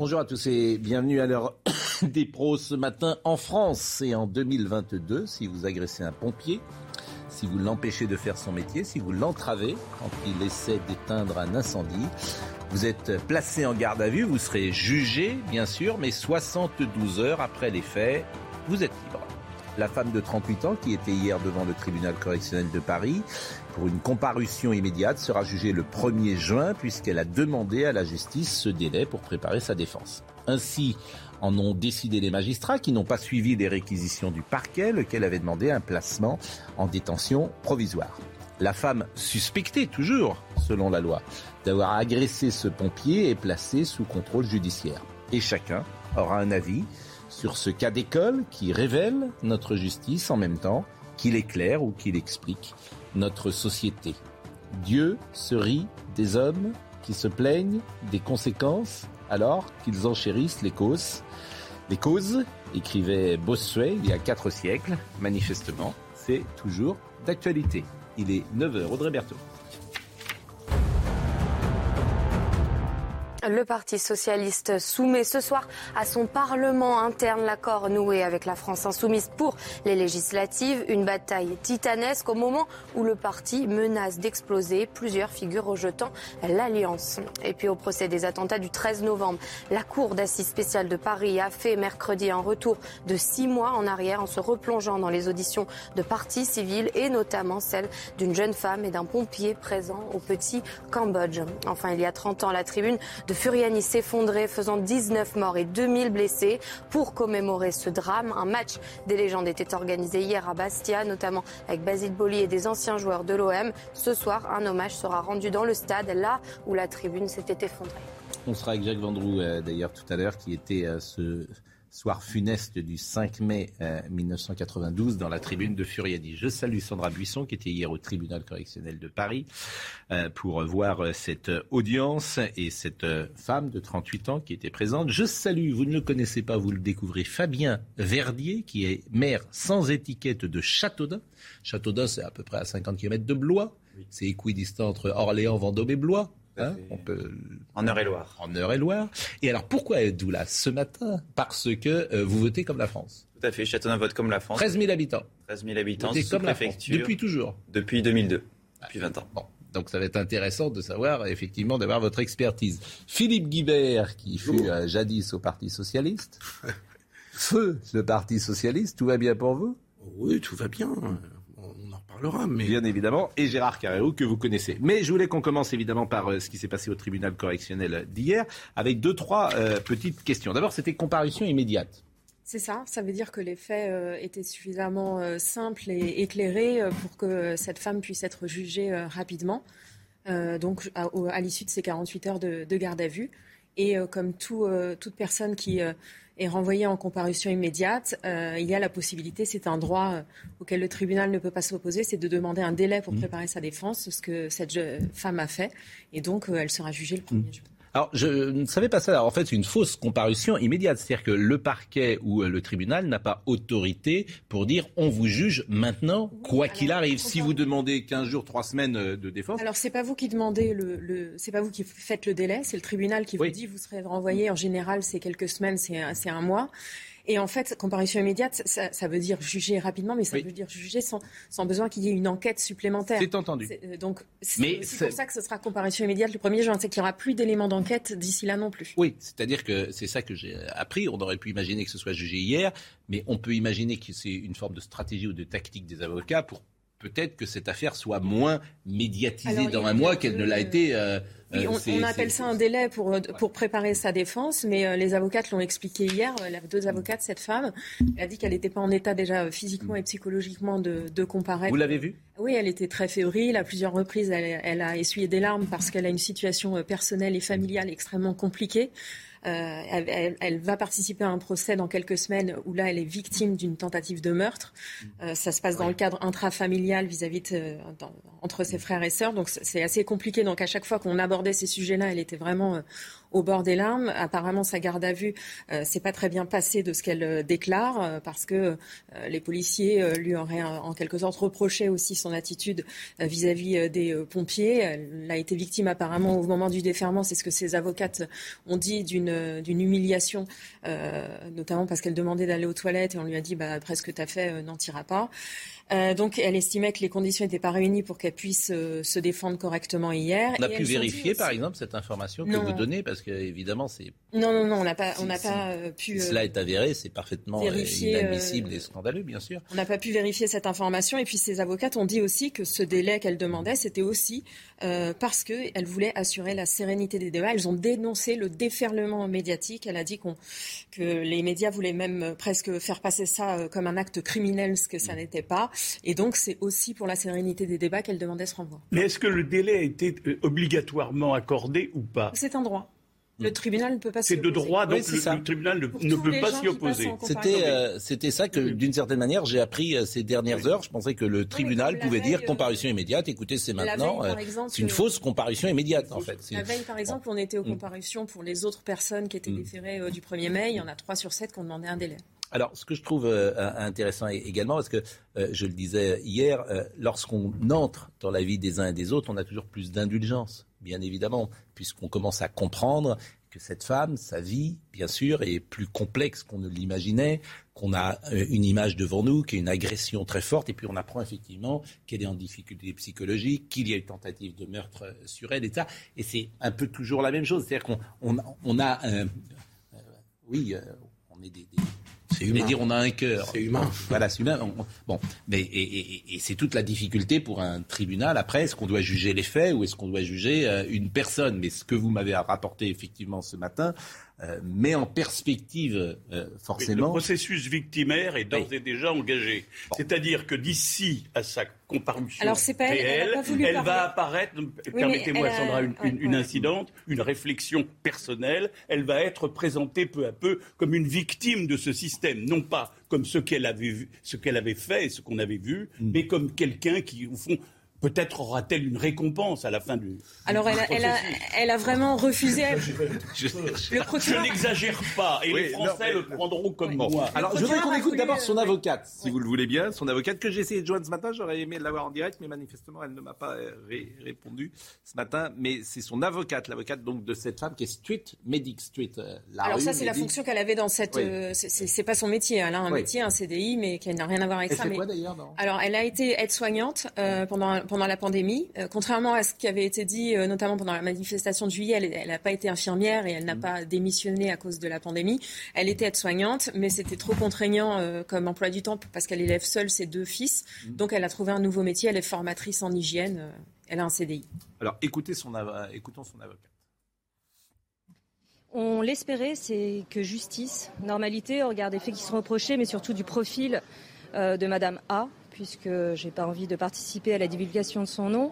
Bonjour à tous et bienvenue à l'heure des pros ce matin en France et en 2022. Si vous agressez un pompier, si vous l'empêchez de faire son métier, si vous l'entravez quand il essaie d'éteindre un incendie, vous êtes placé en garde à vue, vous serez jugé bien sûr, mais 72 heures après les faits, vous êtes libre. La femme de 38 ans qui était hier devant le tribunal correctionnel de Paris pour une comparution immédiate sera jugée le 1er juin puisqu'elle a demandé à la justice ce délai pour préparer sa défense. Ainsi en ont décidé les magistrats qui n'ont pas suivi les réquisitions du parquet lequel avait demandé un placement en détention provisoire. La femme suspectée toujours, selon la loi, d'avoir agressé ce pompier est placée sous contrôle judiciaire. Et chacun aura un avis sur ce cas d'école qui révèle notre justice en même temps qu'il éclaire ou qu'il explique notre société. Dieu se rit des hommes qui se plaignent des conséquences alors qu'ils enchérissent les causes. Les causes, écrivait Bossuet il y a quatre siècles, manifestement, c'est toujours d'actualité. Il est 9h, Audrey Berthaud. Le Parti socialiste soumet ce soir à son Parlement interne l'accord noué avec la France insoumise pour les législatives. Une bataille titanesque au moment où le parti menace d'exploser. Plusieurs figures rejetant l'alliance. Et puis au procès des attentats du 13 novembre, la Cour d'assises spéciale de Paris a fait mercredi un retour de six mois en arrière en se replongeant dans les auditions de partis civils et notamment celle d'une jeune femme et d'un pompier présent au petit Cambodge. Enfin, il y a 30 ans, la tribune de Furiani s'effondrait, faisant 19 morts et 2000 blessés. Pour commémorer ce drame, un match des légendes était organisé hier à Bastia, notamment avec Basile Boli et des anciens joueurs de l'OM. Ce soir, un hommage sera rendu dans le stade, là où la tribune s'était effondrée. On sera avec Jacques Vendroux euh, d'ailleurs tout à l'heure, qui était euh, ce soir funeste du 5 mai 1992 euh, dans la tribune de Furiani. Je salue Sandra Buisson qui était hier au tribunal correctionnel de Paris euh, pour voir euh, cette audience et cette femme de 38 ans qui était présente. Je salue, vous ne le connaissez pas, vous le découvrez, Fabien Verdier qui est maire sans étiquette de Châteaudun. Châteaudun c'est à peu près à 50 km de Blois. C'est équidistant entre Orléans, Vendôme et Blois. Hein, on peut... En Eure-et-Loire. En Eure-et-Loire. Et alors pourquoi êtes-vous là ce matin? Parce que euh, vous votez comme la France. Tout à fait, Châteauneuf vote comme la France. 13 000 habitants. 13 000 habitants, votez comme la France. Depuis toujours Depuis 2002, depuis 20 ans. Bon. Donc ça va être intéressant de savoir effectivement d'avoir votre expertise. Philippe Guibert, qui fut euh, jadis au Parti socialiste. Feu le Parti socialiste, tout va bien pour vous? Oui, tout va bien. Bien évidemment, et Gérard Carrérou que vous connaissez. Mais je voulais qu'on commence évidemment par euh, ce qui s'est passé au tribunal correctionnel d'hier, avec deux, trois euh, petites questions. D'abord, c'était comparution immédiate. C'est ça, ça veut dire que les faits euh, étaient suffisamment simples et éclairés pour que cette femme puisse être jugée rapidement, donc à, l'issue de ces 48 heures de, garde à vue. Et comme toute personne qui est renvoyé en comparution immédiate, euh, il y a la possibilité, c'est un droit euh, auquel le tribunal ne peut pas s'opposer, c'est de demander un délai pour mmh. préparer sa défense, ce que cette femme a fait. Et donc, euh, elle sera jugée le 1er mmh. juin. Alors, je ne savais pas ça. en fait, c'est une fausse comparution immédiate. C'est-à-dire que le parquet ou euh, le tribunal n'a pas autorité pour dire on vous juge maintenant, quoi qu'il arrive. Si vous demandez 15 jours, 3 semaines euh, de défense. Alors, c'est pas vous qui demandez le, le c'est pas vous qui faites le délai, c'est le tribunal qui vous dit vous serez renvoyé. En général, c'est quelques semaines, c'est un mois. Et en fait, comparution immédiate, ça, veut dire juger rapidement, mais ça veut dire juger sans, sans besoin qu'il y ait une enquête supplémentaire. C'est entendu. Euh, donc, c'est pour ça que ce sera comparution immédiate le 1er juin. C'est qu'il n'y aura plus d'éléments d'enquête d'ici là non plus. Oui, c'est-à-dire que c'est ça que j'ai appris. On aurait pu imaginer que ce soit jugé hier, mais on peut imaginer que c'est une forme de stratégie ou de tactique des avocats pour peut-être que cette affaire soit moins médiatisée dans un mois qu'elle ne l'a été. Euh, Oui, on, appelle ça un délai pour, pour préparer sa défense, mais les avocates l'ont expliqué hier. Les deux avocates, cette femme, elle a dit qu'elle n'était pas en état déjà physiquement et psychologiquement de, de comparaître. Vous l'avez vu Oui, elle était très fébrile. À plusieurs reprises, elle, elle a essuyé des larmes parce qu'elle a une situation personnelle et familiale extrêmement compliquée. Euh, elle, elle, va participer à un procès dans quelques semaines où là, elle est victime d'une tentative de meurtre. Euh, ça se passe dans le cadre intrafamilial vis-à-vis de, entre ses frères et sœurs. Donc c'est assez compliqué. Donc à chaque fois qu'on abordait ces sujets-là, elle était vraiment euh, au bord des larmes. Apparemment, sa garde à vue euh, s'est pas très bien passée de ce qu'elle euh, déclare euh, parce que les policiers lui auraient en quelque sorte reproché aussi son attitude vis-à-vis des pompiers. Elle a été victime apparemment au moment du déferment, c'est ce que ses avocates ont dit d'une d'une humiliation, notamment parce qu'elle demandait d'aller aux toilettes et on lui a dit bah après ce que tu as fait n'en tira pas. Euh, donc, elle estimait que les conditions n'étaient pas réunies pour qu'elle puisse euh, se défendre correctement hier. On a pu vérifier, par exemple, cette information que vous donnez, parce que évidemment, c'est. Non, non, non, on n'a pas, on n'a pas euh, pu. Si cela est avéré, c'est parfaitement inadmissible et scandaleux, bien sûr. On n'a pas pu vérifier cette information, et puis ses avocates ont dit aussi que ce délai qu'elle demandait, c'était aussi parce qu'elle voulait assurer la sérénité des débats. Elles ont dénoncé le déferlement médiatique. Elle a dit qu'on, que les médias voulaient même presque faire passer ça comme un acte criminel, ce que ça n'était pas. Et donc, c'est aussi pour la sérénité des débats qu'elle demandait ce renvoi. Mais est-ce que le délai a été euh, obligatoirement accordé ou pas? C'est un droit. Le tribunal ne peut pas s'y opposer. C'est de droit, donc le, tribunal ne, peut pas s'y opposer. C'était euh, c'était ça que, d'une certaine manière, j'ai appris euh, ces dernières heures. Je pensais que le tribunal pouvait dire comparution immédiate. Écoutez, c'est maintenant. C'est une fausse comparution immédiate, en fait. La veille, par exemple, on était aux mm. comparutions pour les autres personnes qui étaient mm. déférées du 1er mai. Il y en a 3 sur 7 qui ont demandé un délai. Alors, ce que je trouve euh, intéressant également, parce que euh, je le disais hier, euh, lorsqu'on entre dans la vie des uns et des autres, on a toujours plus d'indulgence, bien évidemment, puisqu'on commence à comprendre que cette femme, sa vie, bien sûr, est plus complexe qu'on ne l'imaginait, qu'on a une image devant nous, qui est une agression très forte, et puis on apprend effectivement qu'elle est en difficulté psychologique, qu'il y a une tentative de meurtre sur elle, et ça. Et c'est un peu toujours la même chose. C'est-à-dire qu'on on, a, oui, on est des c'est humain. dire on a un cœur. C'est humain. Voilà, c'est humain. bon, mais et, c'est toute la difficulté pour un tribunal. Après, est-ce qu'on doit juger les faits ou est-ce qu'on doit juger euh, une personne? Mais ce que vous m'avez rapporté effectivement ce matin, met en perspective euh, forcément. Le processus victimaire est d'ores et déjà engagé. C'est-à-dire que d'ici à sa comparution Alors, pas réelle, elle, va apparaître, permettez-moi Sandra, une, incidente, une réflexion personnelle, elle va être présentée peu à peu comme une victime de ce système, non pas comme ce qu'elle avait, ce qu'elle avait fait et ce qu'on avait vu, mm. mais comme quelqu'un qui, au fond, Peut-être aura-t-elle une récompense à la fin du. Alors, elle a, elle, a, elle a, vraiment refusé. je, je n'exagère pas, et les Français le prendront comme moi. Alors, je voudrais qu'on écoute d'abord son avocate, si vous le voulez bien. Son avocate que j'ai essayé de joindre ce matin. J'aurais aimé l'avoir en direct, mais manifestement, elle ne m'a pas répondu ce matin. Mais c'est son avocate, l'avocate donc de cette femme qui est Street Medic Street. Euh, la Alors, ça, c'est la fonction qu'elle avait dans cette. Euh, c'est pas son métier. Elle a un métier, un CDI, mais qui n'a rien à voir avec ça. Fait quoi d'ailleurs Alors, elle a été aide-soignante euh, pendant pendant la pandémie. Euh, contrairement à ce qui avait été dit, euh, notamment pendant la manifestation de juillet, elle n'a pas été infirmière et elle n'a mm. pas démissionné à cause de la pandémie. Elle était aide-soignante, mais c'était trop contraignant euh, comme emploi du temps parce qu'elle élève seule ses deux fils. Mm. Donc elle a trouvé un nouveau métier. Elle est formatrice en hygiène. elle a un CDI. Alors écoutez son écoutons son avocat. On l'espérait, c'est que justice, normalité au regard des faits qui sont reprochés, mais surtout du profil de Madame A, puisque j'ai pas envie de participer à la divulgation de son nom.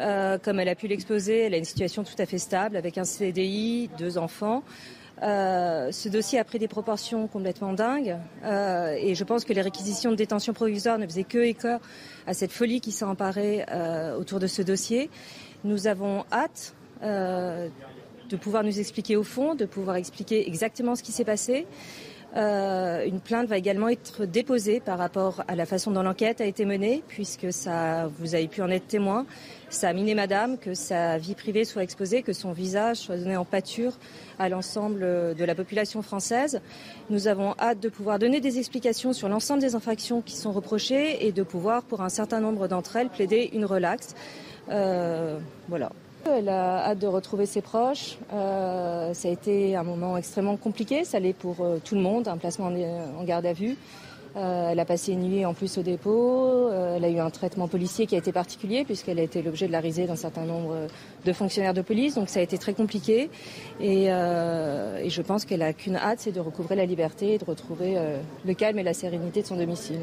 Euh, comme elle a pu l'exposer, elle a une situation tout à fait stable avec un CDI, deux enfants. Euh, ce dossier a pris des proportions complètement dingues euh, et je pense que les réquisitions de détention provisoire ne faisaient que écho à cette folie qui s'est emparée autour de ce dossier. Nous avons hâte de pouvoir nous expliquer au fond, de pouvoir expliquer exactement ce qui s'est passé. Euh, une plainte va également être déposée par rapport à la façon dont l'enquête a été menée, puisque ça, vous avez pu en être témoin. Ça a miné Madame que sa vie privée soit exposée, que son visage soit donné en pâture à l'ensemble de la population française. Nous avons hâte de pouvoir donner des explications sur l'ensemble des infractions qui sont reprochées et de pouvoir, pour un certain nombre d'entre elles, plaider une relaxe. Euh, voilà. Elle a hâte de retrouver ses proches. Euh, ça a été un moment extrêmement compliqué. Ça l'est pour euh, tout le monde, un placement en, garde à vue. Euh, elle a passé une nuit en plus au dépôt. Euh, elle a eu un traitement policier qui a été particulier puisqu'elle a été l'objet de la risée d'un certain nombre de fonctionnaires de police. Donc ça a été très compliqué. Et, et je pense qu'elle a qu'une hâte, c'est de recouvrer la liberté et de retrouver le calme et la sérénité de son domicile.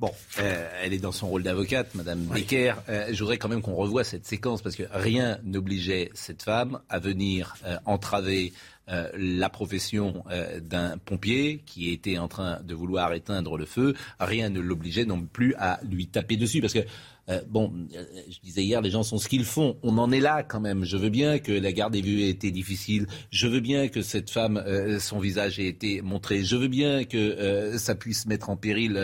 Bon, euh, elle est dans son rôle d'avocate, Madame Becker. Euh, je voudrais quand même qu'on revoie cette séquence parce que rien n'obligeait cette femme à venir euh, entraver la profession d'un pompier qui était en train de vouloir éteindre le feu. Rien ne l'obligeait non plus à lui taper dessus parce que euh, bon, euh, je disais hier, les gens sont ce qu'ils font. On en est là quand même. Je veux bien que la garde des vues ait été difficile. Je veux bien que cette femme, euh, son visage ait été montré. Je veux bien que ça puisse mettre en péril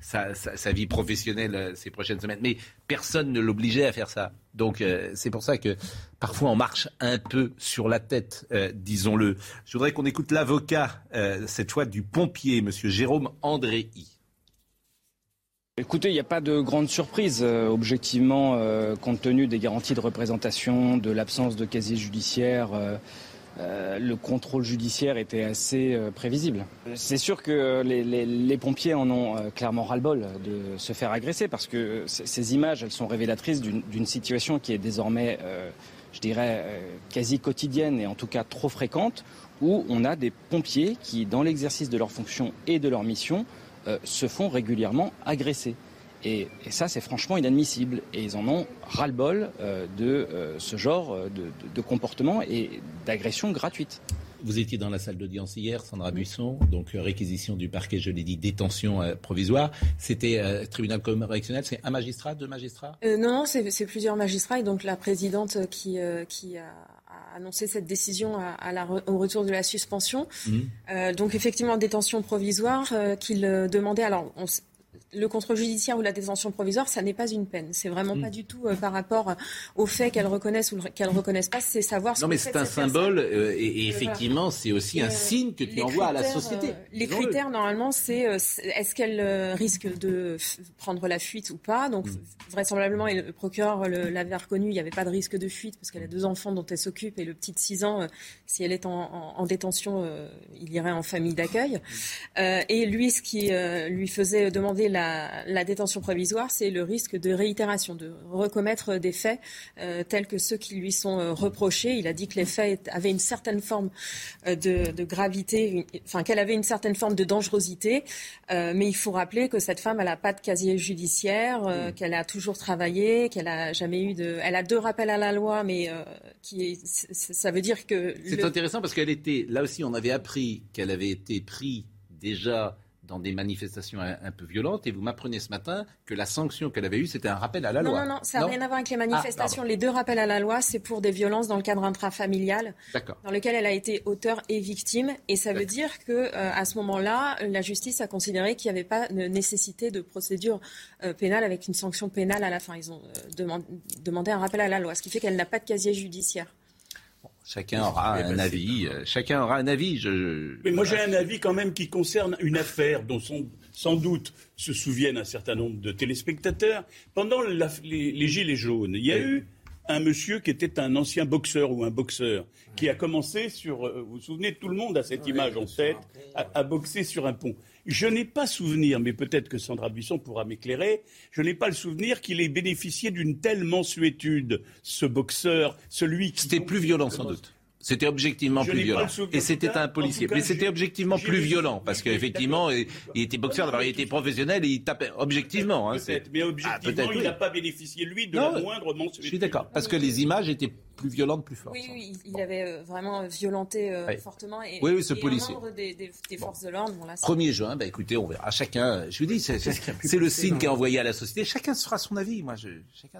sa, vie professionnelle ces prochaines semaines. Mais personne ne l'obligeait à faire ça. Donc c'est pour ça que parfois on marche un peu sur la tête, disons-le. Je voudrais qu'on écoute l'avocat, cette fois du pompier, Monsieur Jérôme Andréi. Écoutez, il n'y a pas de grande surprise, euh, objectivement, euh, compte tenu des garanties de représentation, de l'absence de casier judiciaire. Euh, le contrôle judiciaire était assez prévisible. C'est sûr que les, pompiers en ont clairement ras-le-bol de se faire agresser parce que ces images, elles sont révélatrices d'une situation qui est désormais, je dirais, quasi quotidienne et en tout cas trop fréquente, où on a des pompiers qui, dans l'exercice de leurs fonctions et de leur mission, euh, se font régulièrement agresser. Et, ça, c'est franchement inadmissible. Et ils en ont ras-le-bol euh, de euh, ce genre de, comportement et d'agression gratuite. Vous étiez dans la salle d'audience hier, Sandra Buisson, donc réquisition du parquet, je l'ai dit, détention provisoire. C'était tribunal correctionnel, c'est un magistrat, deux magistrats? Non, non, c'est plusieurs magistrats et donc la présidente qui, qui a annoncé cette décision à, la, au retour de la suspension. Mmh. Euh, donc effectivement, détention provisoire euh, qu'il euh, demandait. Alors, on, le contrôle judiciaire ou la détention provisoire, ça n'est pas une peine. C'est vraiment mm. pas du tout euh, par rapport au fait qu'elles reconnaissent ou qu'elles reconnaissent pas. C'est savoir. Ce non, mais c'est un symbole euh, et, effectivement, c'est aussi un signe que tu envoies à la société. les critères normalement, c'est euh, est-ce qu'elle risque de prendre la fuite ou pas? Donc mm. vraisemblablement, et le procureur l'avait reconnu, il n'y avait pas de risque de fuite parce qu'elle a deux enfants dont elle s'occupe et le petit de 6 ans, si elle est en, détention, il irait en famille d'accueil. et lui, ce qui lui faisait demander la la, détention provisoire, c'est le risque de réitération, de recommettre des faits euh, tels que ceux qui lui sont euh, reprochés. Il a dit que les faits avaient une certaine forme euh, de, gravité, enfin qu'elle avait une certaine forme de dangerosité. mais il faut rappeler que cette femme, elle n'a pas de casier judiciaire, qu'elle a toujours travaillé, qu'elle a jamais eu de. Elle a deux rappels à la loi, mais qui ça veut dire que. C'est intéressant parce qu'elle était là aussi. On avait appris qu'elle avait été prise déjà dans des manifestations un, peu violentes. Et vous m'apprenez ce matin que la sanction qu'elle avait eue, c'était un rappel à la loi. Non, non, ça n'a rien à voir avec les manifestations. Ah, les deux rappels à la loi, c'est pour des violences dans le cadre intrafamilial, dans lequel elle a été auteur et victime. Et ça veut dire que euh, à ce moment-là, la justice a considéré qu'il n'y avait pas de nécessité de procédure euh, pénale avec une sanction pénale à la fin. Ils ont euh, demandé un rappel à la loi, ce qui fait qu'elle n'a pas de casier judiciaire. Chacun aura un avis. Euh, chacun aura un avis. Je, Mais moi, j'ai un avis quand même qui concerne une affaire dont sans doute se souviennent un certain nombre de téléspectateurs. Pendant les, Gilets jaunes, il y a eu un monsieur qui était un ancien boxeur ou un boxeur qui a commencé sur. Euh, vous vous souvenez, tout le monde a cette image en tête, à boxer sur un pont. Je n'ai pas souvenir, mais peut-être que Sandra Buisson pourra m'éclairer, je n'ai pas le souvenir qu'il ait bénéficié d'une telle mensuétude, ce boxeur, celui qui... C'était plus violent sans doute. C'était objectivement plus violent. Et c'était un policier. mais c'était objectivement plus violent parce qu'effectivement, il, était boxeur, d'abord, il était professionnel et il tapait objectivement. Hein, mais objectivement, ah, il n'a pas bénéficié, lui, de la moindre mensuétude. Je suis d'accord. Parce que les images étaient plus violentes, plus fortes. Oui, oui, il avait euh, vraiment violenté euh, fortement. Et, oui, oui, ce policier. des, des, forces de l'ordre. Bon, 1er juin, bah, écoutez, on verra. Chacun, je vous dis, c'est le signe qui est envoyé à la société. Chacun se fera son avis. Moi,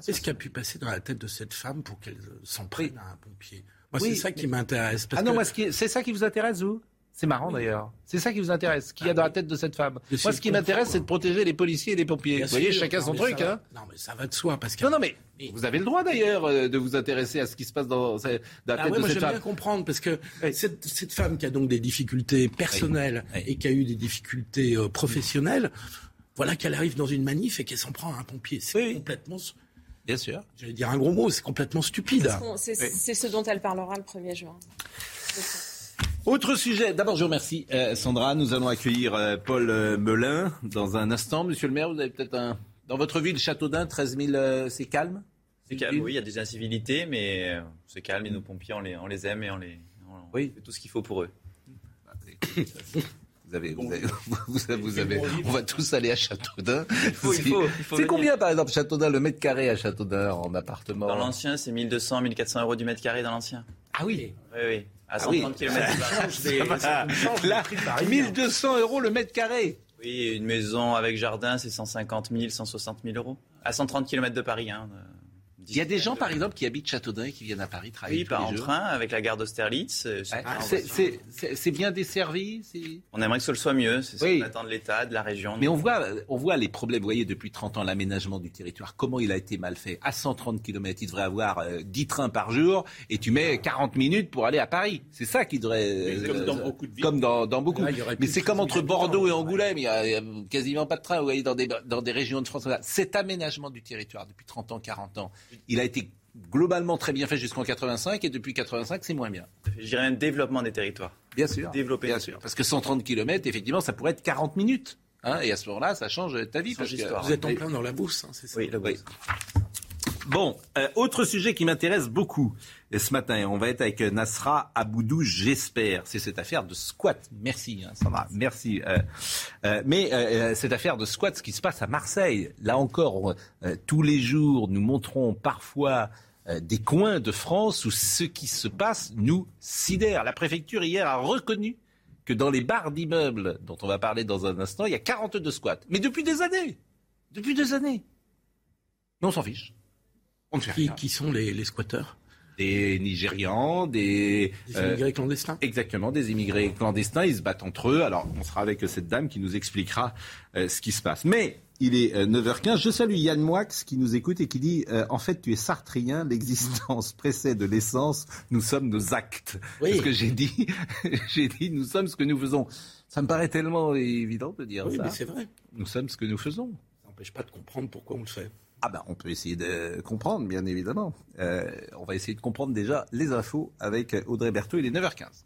Qu'est-ce qui a pu passer dans la tête de cette femme pour qu'elle s'en prenne à un pompier? Moi, c'est ça qui m'intéresse. Ah non, moi, c'est ça qui vous intéresse, vous? C'est marrant d'ailleurs. C'est ça qui vous intéresse, ce qu'il y a ah dans la tête de cette femme. Moi, ce qui m'intéresse, c'est de protéger les policiers et les pompiers. vous voyez, chacun son truc. Hein. Non, mais ça va de soi. Parce que... Non, non, mais, vous avez le droit d'ailleurs euh, de vous intéresser à ce qui se passe dans, la ah tête de cette femme. bien comprendre parce que cette, femme qui a donc des difficultés personnelles et qui a eu des difficultés euh, professionnelles, voilà qu'elle arrive dans une manif et qu'elle s'en prend à un pompier. C'est complètement Bien sûr. J'allais dire un gros mot, c'est complètement stupide. C'est ce dont elle parlera le 1er juin. Autre sujet. D'abord, je vous remercie, euh, Sandra. Nous allons accueillir euh, Paul euh, Melun dans un instant. Monsieur le maire, vous avez peut-être un. Dans votre ville, Châteaudun, 13 000, c'est calme? C'est calme, oui. Il y a des incivilités, mais c'est calme et nos pompiers, on les, on les aime et on, les, on fait tout ce qu'il faut pour eux. Vous avez, vous avez, vous avez, on va tous aller à Châteaudun. C'est combien, par exemple, Châteaudun, le mètre carré à Châteaudun en appartement Dans l'ancien, c'est 1200, 1400 euros du mètre carré dans l'ancien. Ah oui Oui, oui. À 130 km Là, 1200 euros le mètre carré. Oui, une maison avec jardin, c'est 150 000, 160 000 euros. À 130 km de Paris. Hein. Il y a des gens, par exemple, qui habitent Châteaudun et qui viennent à Paris travailler. Oui, pas en train, avec la gare d'Austerlitz. C'est bien desservi On aimerait que ce soit mieux. C'est ce qu'on attend de l'État, de la région. Mais on voit, on voit les problèmes. Vous voyez, depuis 30 ans, l'aménagement du territoire, comment il a été mal fait. À 130 km, il devrait avoir 10 euh, trains par jour et tu mets 40 minutes pour aller à Paris. C'est ça qui devrait. comme dans beaucoup de villes. Comme dans, beaucoup. Mais c'est comme entre Bordeaux et Angoulême. Il n'y a, quasiment pas de train. Vous voyez, dans des, dans des régions de France. Cet aménagement du territoire depuis 30 ans, 40 ans, il a été globalement très bien fait jusqu'en 85 et depuis 85 c'est moins bien. Je dirais un développement des territoires. Bien sûr. Développer. Bien sûr. Parce que 130 km, effectivement, ça pourrait être 40 minutes. Hein, et à ce moment-là, ça change ta vie. Parce que... Vous êtes en plein dans la bourse, hein, c'est ça Oui, la bourse. Bon, euh, autre sujet qui m'intéresse beaucoup ce matin, on va être avec Nasra Aboudou, j'espère. C'est cette affaire de squat. Merci, hein, Sandra. Merci. Euh, euh, mais cette affaire de squat, ce qui se passe à Marseille, là encore, tous les jours, nous montrons parfois des coins de France où ce qui se passe nous sidère. La préfecture hier a reconnu que dans les bars d'immeubles dont on va parler dans un instant, il y a 42 squats. Mais depuis des années. Depuis des années. Mais on s'en fiche qui, sont les, squatteurs des Nigérians, des, des euh, immigrés clandestins. Exactement, des immigrés clandestins. Ils se battent entre eux. Alors, on sera avec cette dame qui nous expliquera euh, ce qui se passe. Mais il est 9h15. Euh, Je salue Yann Moix qui nous écoute et qui dit En fait, tu es sartrien, l'existence précède l'essence, nous sommes nos actes. Oui. Ce que j'ai dit, j'ai dit Nous sommes ce que nous faisons. Ça me paraît tellement évident de dire oui, ça. mais c'est vrai. Nous sommes ce que nous faisons. Ça n'empêche pas de comprendre pourquoi on le fait. Ah ben, on peut essayer de comprendre, bien évidemment. Euh, on va essayer de comprendre déjà les infos avec Audrey Berthaud. Il est 9h15.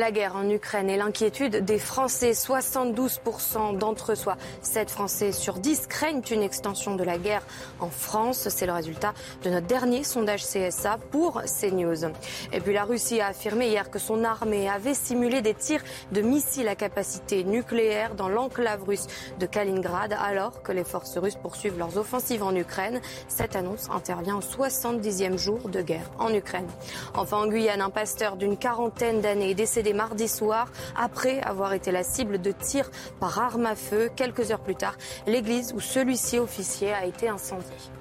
La guerre en Ukraine et l'inquiétude des Français. 72% d'entre eux, soit 7 Français sur 10, craignent une extension de la guerre en France. C'est le résultat de notre dernier sondage CSA pour CNews. Et puis la Russie a affirmé hier que son armée avait simulé des tirs de missiles à capacité nucléaire dans l'enclave russe de Kaliningrad alors que les forces russes poursuivent leurs offensives en Ukraine. Cette annonce intervient au 70e jour de guerre en Ukraine. Enfin en Guyane, un pasteur d'une quarantaine d'années est décédé mardi soir après avoir été la cible de tirs par arme à feu. Quelques heures plus tard, l'église où celui-ci officier a été incendiée.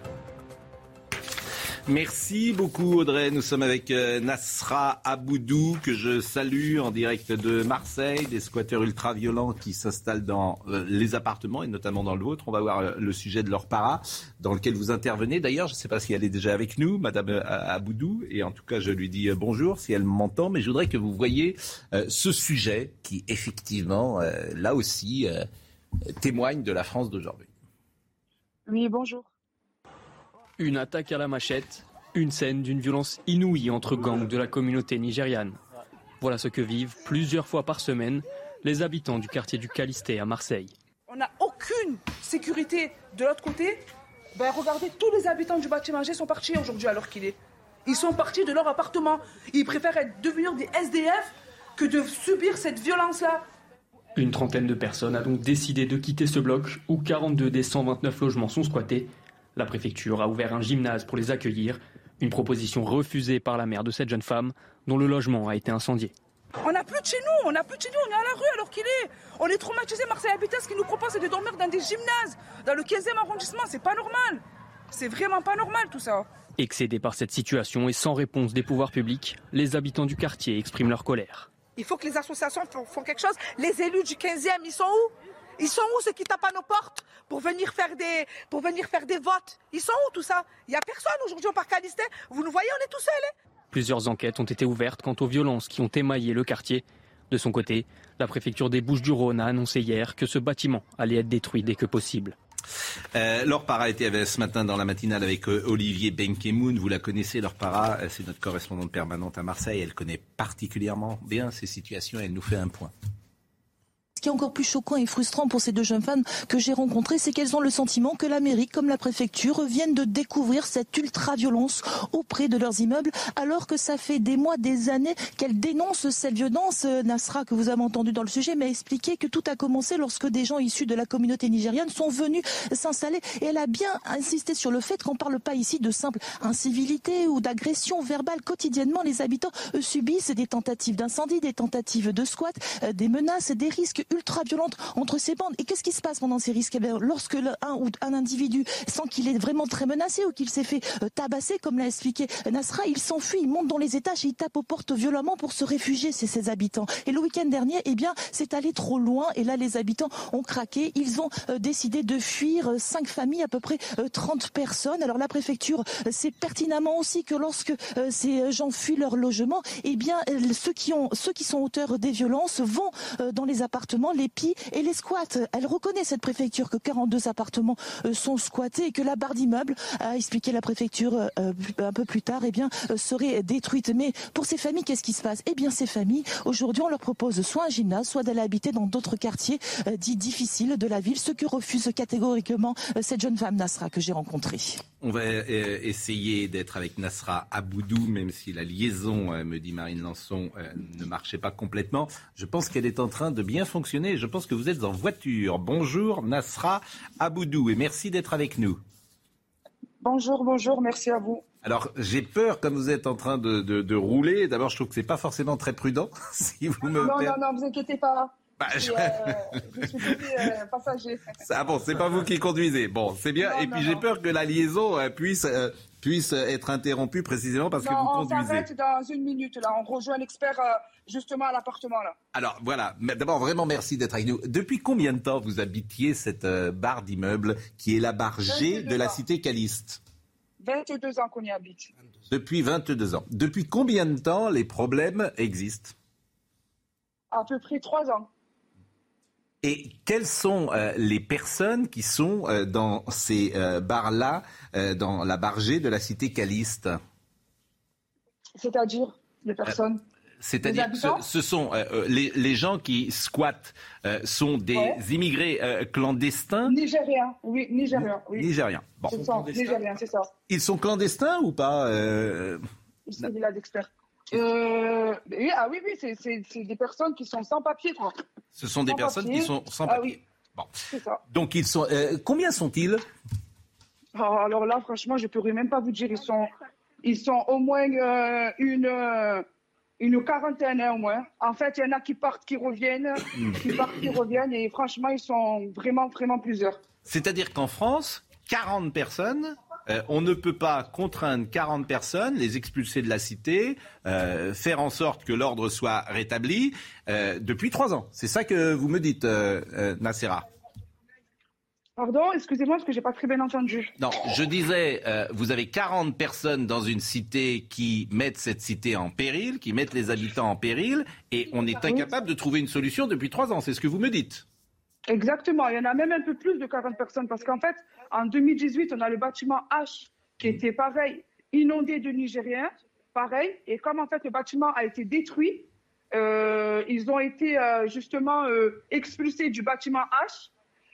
Merci beaucoup Audrey. Nous sommes avec euh, Nasra Aboudou que je salue en direct de Marseille, des squatteurs ultra-violents qui s'installent dans euh, les appartements et notamment dans le vôtre. On va voir euh, le sujet de leur para dans lequel vous intervenez. D'ailleurs, je ne sais pas si elle est déjà avec nous, Madame Aboudou, et en tout cas je lui dis bonjour si elle m'entend, mais je voudrais que vous voyez ce sujet qui effectivement, là aussi, témoigne de la France d'aujourd'hui. Oui, bonjour. Une attaque à la machette, une scène d'une violence inouïe entre gangs de la communauté nigériane. Voilà ce que vivent plusieurs fois par semaine les habitants du quartier du Calisté à Marseille. On n'a aucune sécurité de l'autre côté. Ben, regardez, tous les habitants du bâtiment G sont partis aujourd'hui alors qu'il est. Ils sont partis de leur appartement. Ils préfèrent être, devenir des SDF que de subir cette violence-là. Une trentaine de personnes a donc décidé de quitter ce bloc où 42 des 129 logements sont squattés la préfecture a ouvert un gymnase pour les accueillir, une proposition refusée par la mère de cette jeune femme dont le logement a été incendié. On n'a plus de chez nous, on n'a plus de chez nous, on est à la rue alors qu'il est. On est traumatisé, Marseille Habitat, ce qu'il nous propose c'est de dormir dans des gymnases, dans le 15e arrondissement, c'est pas normal. C'est vraiment pas normal tout ça. Excédés par cette situation et sans réponse des pouvoirs publics, les habitants du quartier expriment leur colère. Il faut que les associations font quelque chose. Les élus du 15e, ils sont où? Ils sont où ceux qui tapent à nos portes pour venir faire des, pour venir faire des votes? Ils sont où tout ça? Il n'y a personne aujourd'hui au parc Alisté. Vous nous voyez, on est tout seuls. Hein? Plusieurs enquêtes ont été ouvertes quant aux violences qui ont émaillé le quartier. De son côté, la préfecture des Bouches-du-Rhône a annoncé hier que ce bâtiment allait être détruit dès que possible. Euh, Laure Para était ce matin dans la matinale avec euh, Olivier Benkemoun. Vous la connaissez, Laure Para, euh, c'est notre correspondante permanente à Marseille. Elle connaît particulièrement bien ces situations et elle nous fait un point. Ce qui est encore plus choquant et frustrant pour ces deux jeunes femmes que j'ai rencontrées, c'est qu'elles ont le sentiment que la mairie, comme la préfecture, viennent de découvrir cette ultra-violence auprès de leurs immeubles, alors que ça fait des mois, des années qu'elles dénoncent cette violence. Nasra, que vous avez entendu dans le sujet, m'a expliqué que tout a commencé lorsque des gens issus de la communauté nigériane sont venus s'installer. Et elle a bien insisté sur le fait qu'on ne parle pas ici de simple incivilité ou d'agression verbale. Quotidiennement, les habitants subissent des tentatives d'incendie, des tentatives de squat, euh, des menaces, des risques ultra violente entre ces bandes. Et qu'est-ce qui se passe pendant ces risques? Eh Lorsque un ou un individu sent qu'il est vraiment très menacé ou qu'il s'est fait euh, tabasser, comme l'a expliqué Nasra, il s'enfuit, il monte dans les étages et il tape aux portes violemment pour se réfugier, c'est ses habitants. Et le week-end dernier, eh bien, c'est allé trop loin et là, les habitants ont craqué. Ils ont euh, décidé de fuir euh, cinq familles, à peu près 30 personnes. Alors la préfecture sait pertinemment aussi que lorsque ces gens fuient leur logement, eh bien, ceux qui ont, ceux qui sont auteurs des violences vont dans les appartements les pis et les squats. Elle reconnaît cette préfecture que 42 appartements euh, sont squattés et que la barre d'immeuble, a expliqué la préfecture euh, euh, un peu plus tard, eh serait détruite. Mais pour ces familles, qu'est-ce qui se passe? Eh bien, ces familles, aujourd'hui, on leur propose soit un gymnase, soit d'aller habiter dans d'autres quartiers dits difficiles de la ville, ce que refuse catégoriquement cette jeune femme Nasra que j'ai rencontrée. On va essayer d'être avec Nasra Aboudou, même si la liaison, me dit Marine Lançon, ne marchait pas complètement. Je pense qu'elle est en train de bien fonctionner je pense que vous êtes en voiture. Bonjour Nasra Aboudou et merci d'être avec nous. Bonjour, bonjour, merci à vous. Alors, j'ai peur, comme vous êtes en train de, rouler, d'abord, je trouve que c'est pas forcément très prudent, si vous me Non, non, non, vous inquiétez pas. Bah, je... Euh, suis euh, passager. Ah bon, c'est pas vous qui conduisez. Bon, c'est bien. et puis j'ai peur que la liaison euh, puisse puisse être interrompue précisément parce que vous conduisez. On s'arrête dans une minute là. On rejoint l'expert justement à l'appartement là. Alors voilà. D'abord vraiment merci d'être avec nous. Depuis combien de temps vous habitiez cette barre d'immeuble qui est la barre G de la cité Caliste? 22 ans qu'on y habite. Depuis 22 ans. Depuis combien de temps les problèmes existent? À peu près 3 ans. Et quelles sont euh, les personnes qui sont euh, dans ces euh, bars-là, dans la bargée de la cité Caliste? C'est-à-dire les personnes? c'est-à-dire ce, ce, sont les, les, gens qui squattent sont des immigrés clandestins? Nigériens, oui, Nigériens. Oui. Nigériens. Bon. Nigériens, c'est ça. Ils sont clandestins ou pas C'est d'experts. Euh, ah oui, oui, c'est des personnes qui sont sans papier, quoi. Ce sont des personnes qui sont sans papier. Ah oui. C'est ça. Donc ils sont. Euh, combien sont-ils? Ah, Alors là, franchement, je ne pourrais même pas vous dire. Ils sont, ils sont au moins euh, une, une quarantaine, hein, au moins. En fait, il y en a qui partent, qui reviennent, qui partent, qui reviennent, et franchement, ils sont vraiment, vraiment plusieurs. C'est-à-dire qu'en France, 40 personnes euh, on ne peut pas contraindre 40 personnes, les expulser de la cité, euh, faire en sorte que l'ordre soit rétabli euh, depuis trois ans. C'est ça que vous me dites, Nacera. Pardon, excusez-moi parce que j'ai pas très bien entendu. Non, je disais, vous avez 40 personnes dans une cité qui mettent cette cité en péril, qui mettent les habitants en péril, et on est incapable de trouver une solution depuis trois ans. C'est ce que vous me dites. Exactement. Il y en a même un peu plus de 40 personnes parce qu'en fait, en 2018, on a le bâtiment H qui était pareil, inondé de Nigériens, pareil. Et comme en fait le bâtiment a été détruit, euh, ils ont été euh, justement euh, expulsés du bâtiment H.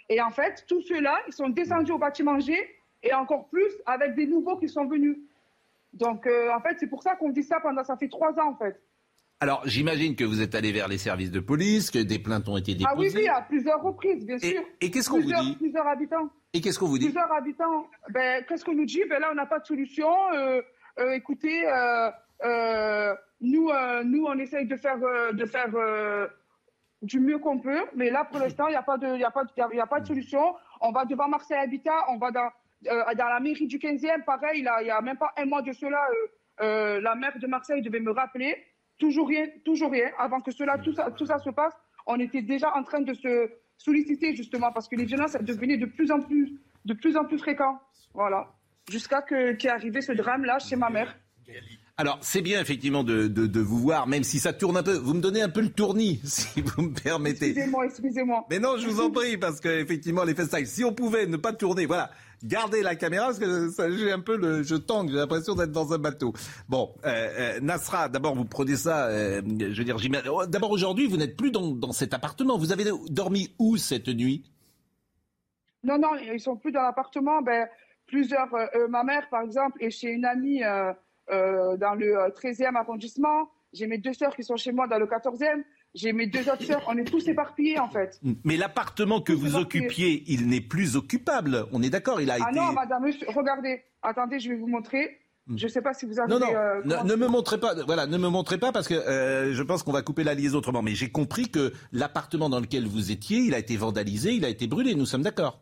Et en fait, tous ceux-là, ils sont descendus au bâtiment G et encore plus avec des nouveaux qui sont venus. Donc en fait, c'est pour ça qu'on dit ça pendant, ça fait trois ans en fait. Alors, j'imagine que vous êtes allé vers les services de police, que des plaintes ont été déposées. Ah oui, oui, à plusieurs reprises, bien sûr. Et qu'est-ce qu'on vous dit Plusieurs habitants. Et qu'est-ce qu'on vous dit Plusieurs habitants. Ben, qu'est-ce qu'on nous dit? Ben là, on n'a pas de solution. Euh, euh, écoutez, euh, nous, nous, on essaye de faire, de faire du mieux qu'on peut, mais là, pour l'instant, il n'y a pas de, a pas, a, a pas de solution. On va devant Marseille Habitat, on va dans, dans la mairie du 15e, pareil. il n'y a même pas un mois de cela, la maire de Marseille devait me rappeler. Toujours rien, toujours rien. Avant que cela, tout ça, tout ça se passe, on était déjà en train de se solliciter justement parce que les violences devenaient de plus en plus, de plus en plus fréquentes. Voilà. Jusqu'à que qu'est arrivé ce drame-là chez ma mère. Alors, c'est bien effectivement de, de, vous voir, même si ça tourne un peu. Vous me donnez un peu le tournis, si vous me permettez. Excusez-moi, excusez-moi. Mais non, je vous en prie, parce qu'effectivement, les FaceTime, si on pouvait ne pas tourner, voilà, gardez la caméra, parce que j'ai un peu le, je tangue, j'ai l'impression d'être dans un bateau. Bon, euh, euh Nasra, d'abord, vous prenez ça, euh, je veux dire, oh, d'abord aujourd'hui, vous n'êtes plus dans, dans cet appartement. Vous avez dormi où cette nuit? Non, non, ils sont plus dans l'appartement. Ben, plusieurs, ma mère, par exemple, est chez une amie dans le 13e arrondissement. J'ai mes deux sœurs qui sont chez moi dans le 14e. J'ai mes deux autres sœurs. On est tous éparpillés, en fait. Mais l'appartement que vous occupiez, il n'est plus occupable. On est d'accord, il a ah été... Ah non, madame, regardez. Attendez, je vais vous montrer. Hmm. Je ne sais pas si vous avez. Non, non, ne, me montrez pas. Voilà, ne me montrez pas parce que je pense qu'on va couper la liaison autrement. Mais j'ai compris que l'appartement dans lequel vous étiez, il a été vandalisé, il a été brûlé. Nous sommes d'accord.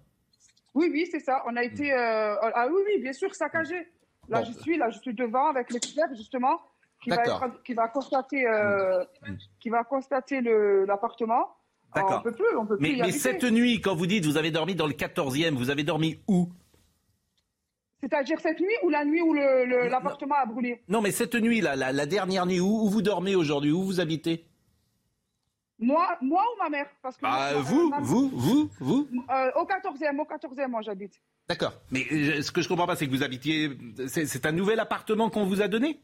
Oui, oui, c'est ça. On a été. Euh, ah oui, oui, bien sûr, saccagé. Là, je suis, là, je suis devant avec l'expert, justement, qui va, qui va constater, euh, qui va constater l'appartement. D'accord. On peut plus, on peut plus. Mais, mais cette nuit, quand vous dites vous avez dormi dans le 14e, vous avez dormi où? C'est-à-dire cette nuit ou la nuit où l'appartement a brûlé? Non, mais cette nuit, là, la, la dernière nuit, où, où vous dormez aujourd'hui? Où vous habitez? Moi, moi ou ma mère? Parce que bah, vous, vous, vous, vous, euh, Au 14e, au 14e, moi j'habite. D'accord. Mais euh, ce que je comprends pas, c'est que vous habitiez. C'est un nouvel appartement qu'on vous a donné?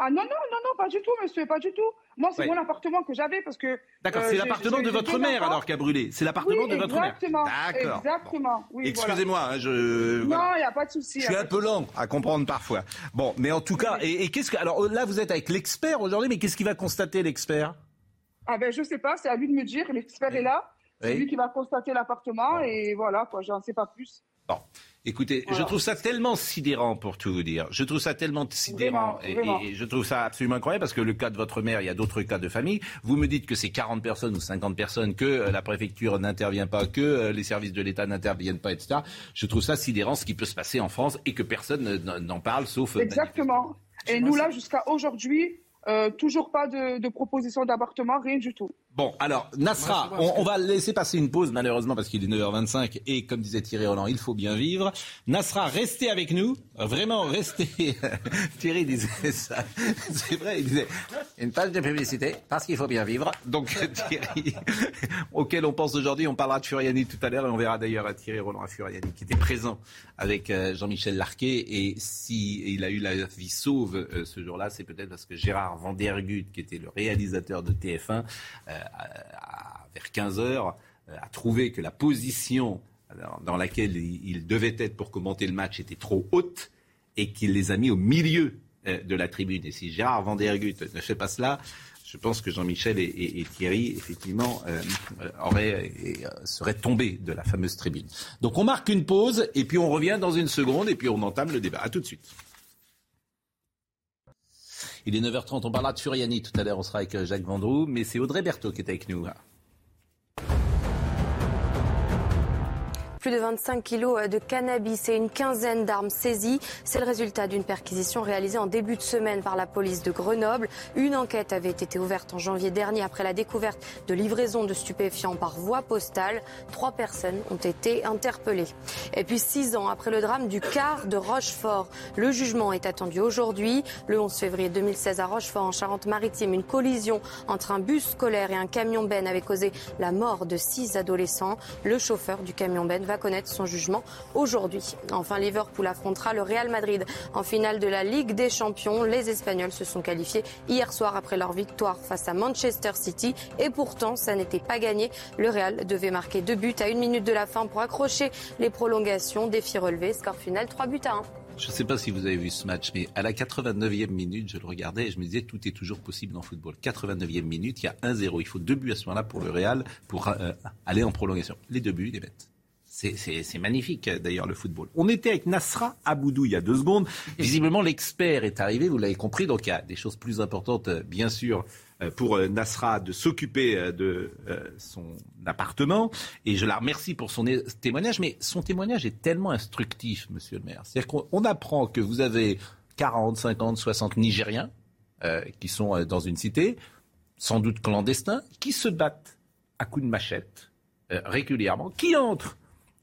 Ah non, non, non, non, pas du tout, monsieur, pas du tout. Moi, c'est mon appartement que j'avais parce que. D'accord, c'est euh, l'appartement de votre mère alors qui a brûlé. C'est l'appartement de votre mère. Exactement. D'accord. Exactement. Oui, Excusez-moi, hein, je. Non, il n'y a pas de souci. Je suis un peu lent à comprendre parfois. Bon, mais en tout cas, et, et qu'est-ce que. Alors là, vous êtes avec l'expert aujourd'hui, mais qu'est-ce qu'il va constater l'expert? Ah ben je sais pas, c'est à lui de me dire. L'expert est là. C'est lui qui va constater l'appartement et voilà quoi. J'en sais pas plus. Bon, écoutez, je trouve ça tellement sidérant pour tout vous dire. Je trouve ça tellement sidérant et, je trouve ça absolument incroyable parce que le cas de votre mère, il y a d'autres cas de famille. Vous me dites que c'est 40 personnes ou 50 personnes, que euh, la préfecture n'intervient pas, que euh, les services de l'État n'interviennent pas, etc. Je trouve ça sidérant ce qui peut se passer en France et que personne n'en parle sauf. Exactement. Et nous là, jusqu'à aujourd'hui, euh, toujours pas de, de proposition d'appartement, rien du tout. Bon, alors, Nasra, on, va laisser passer une pause, malheureusement, parce qu'il est 9h25, et comme disait Thierry Roland, il faut bien vivre. Nasra, restez avec nous, vraiment, restez. Thierry disait ça, c'est vrai, il disait, une page de publicité, parce qu'il faut bien vivre. Donc, Thierry, auquel on pense aujourd'hui, on parlera de Furiani tout à l'heure, et on verra d'ailleurs Thierry Roland à Furiani, qui était présent avec euh, Jean-Michel Larquet, et si il a eu la vie sauve euh, ce jour-là, c'est peut-être parce que Gérard Vandergut, qui était le réalisateur de TF1, vers 15 heures, euh, a trouvé que la position dans laquelle il devait être pour commenter le match était trop haute et qu'il les a mis au milieu euh, de la tribune. Et si Gérard Van Der ne fait pas cela, je pense que Jean-Michel et, Thierry, effectivement, euh, auraient, seraient tombés de la fameuse tribune. Donc on marque une pause et puis on revient dans une seconde et puis on entame le débat. À tout de suite. Il est 9h30, on parlera de Furiani tout à l'heure, on sera avec euh, Jacques Vendroux, mais c'est Audrey Berthaud qui est avec nous. De 25 kilos de cannabis et une quinzaine d'armes saisies. C'est le résultat d'une perquisition réalisée en début de semaine par la police de Grenoble. Une enquête avait été ouverte en janvier dernier après la découverte de livraison de stupéfiants par voie postale. Trois personnes ont été interpellées. Et puis six ans après le drame du car de Rochefort, le jugement est attendu aujourd'hui. Le 11 février 2016 à Rochefort, en Charente-Maritime, une collision entre un bus scolaire et un camion Ben avait causé la mort de six adolescents. Le chauffeur du camion Ben connaître son jugement aujourd'hui. Enfin, Liverpool affrontera le Real Madrid en finale de la Ligue des Champions. Les Espagnols se sont qualifiés hier soir après leur victoire face à Manchester City et pourtant ça n'était pas gagné. Le Real devait marquer deux buts à une minute de la fin pour accrocher les prolongations. Défi relevé, score final 3 buts à 1. Je ne sais pas si vous avez vu ce match, mais à la 89e minute, je le regardais et je me disais tout est toujours possible en football. 89e minute, il y a 1-0. Il faut deux buts à ce moment-là pour le Real pour euh, aller en prolongation. Les deux buts, les mettent. C'est magnifique d'ailleurs le football. On était avec Nasra Aboudou il y a deux secondes. Visiblement l'expert est arrivé, vous l'avez compris, donc il y a des choses plus importantes bien sûr euh, pour euh, Nasra de s'occuper euh, de son appartement. Et je la remercie pour son témoignage, mais son témoignage est tellement instructif, monsieur le maire. C'est-à-dire qu'on apprend que vous avez 40, 50, 60 Nigériens qui sont dans une cité, sans doute clandestins, qui se battent à coups de machette régulièrement, qui entrent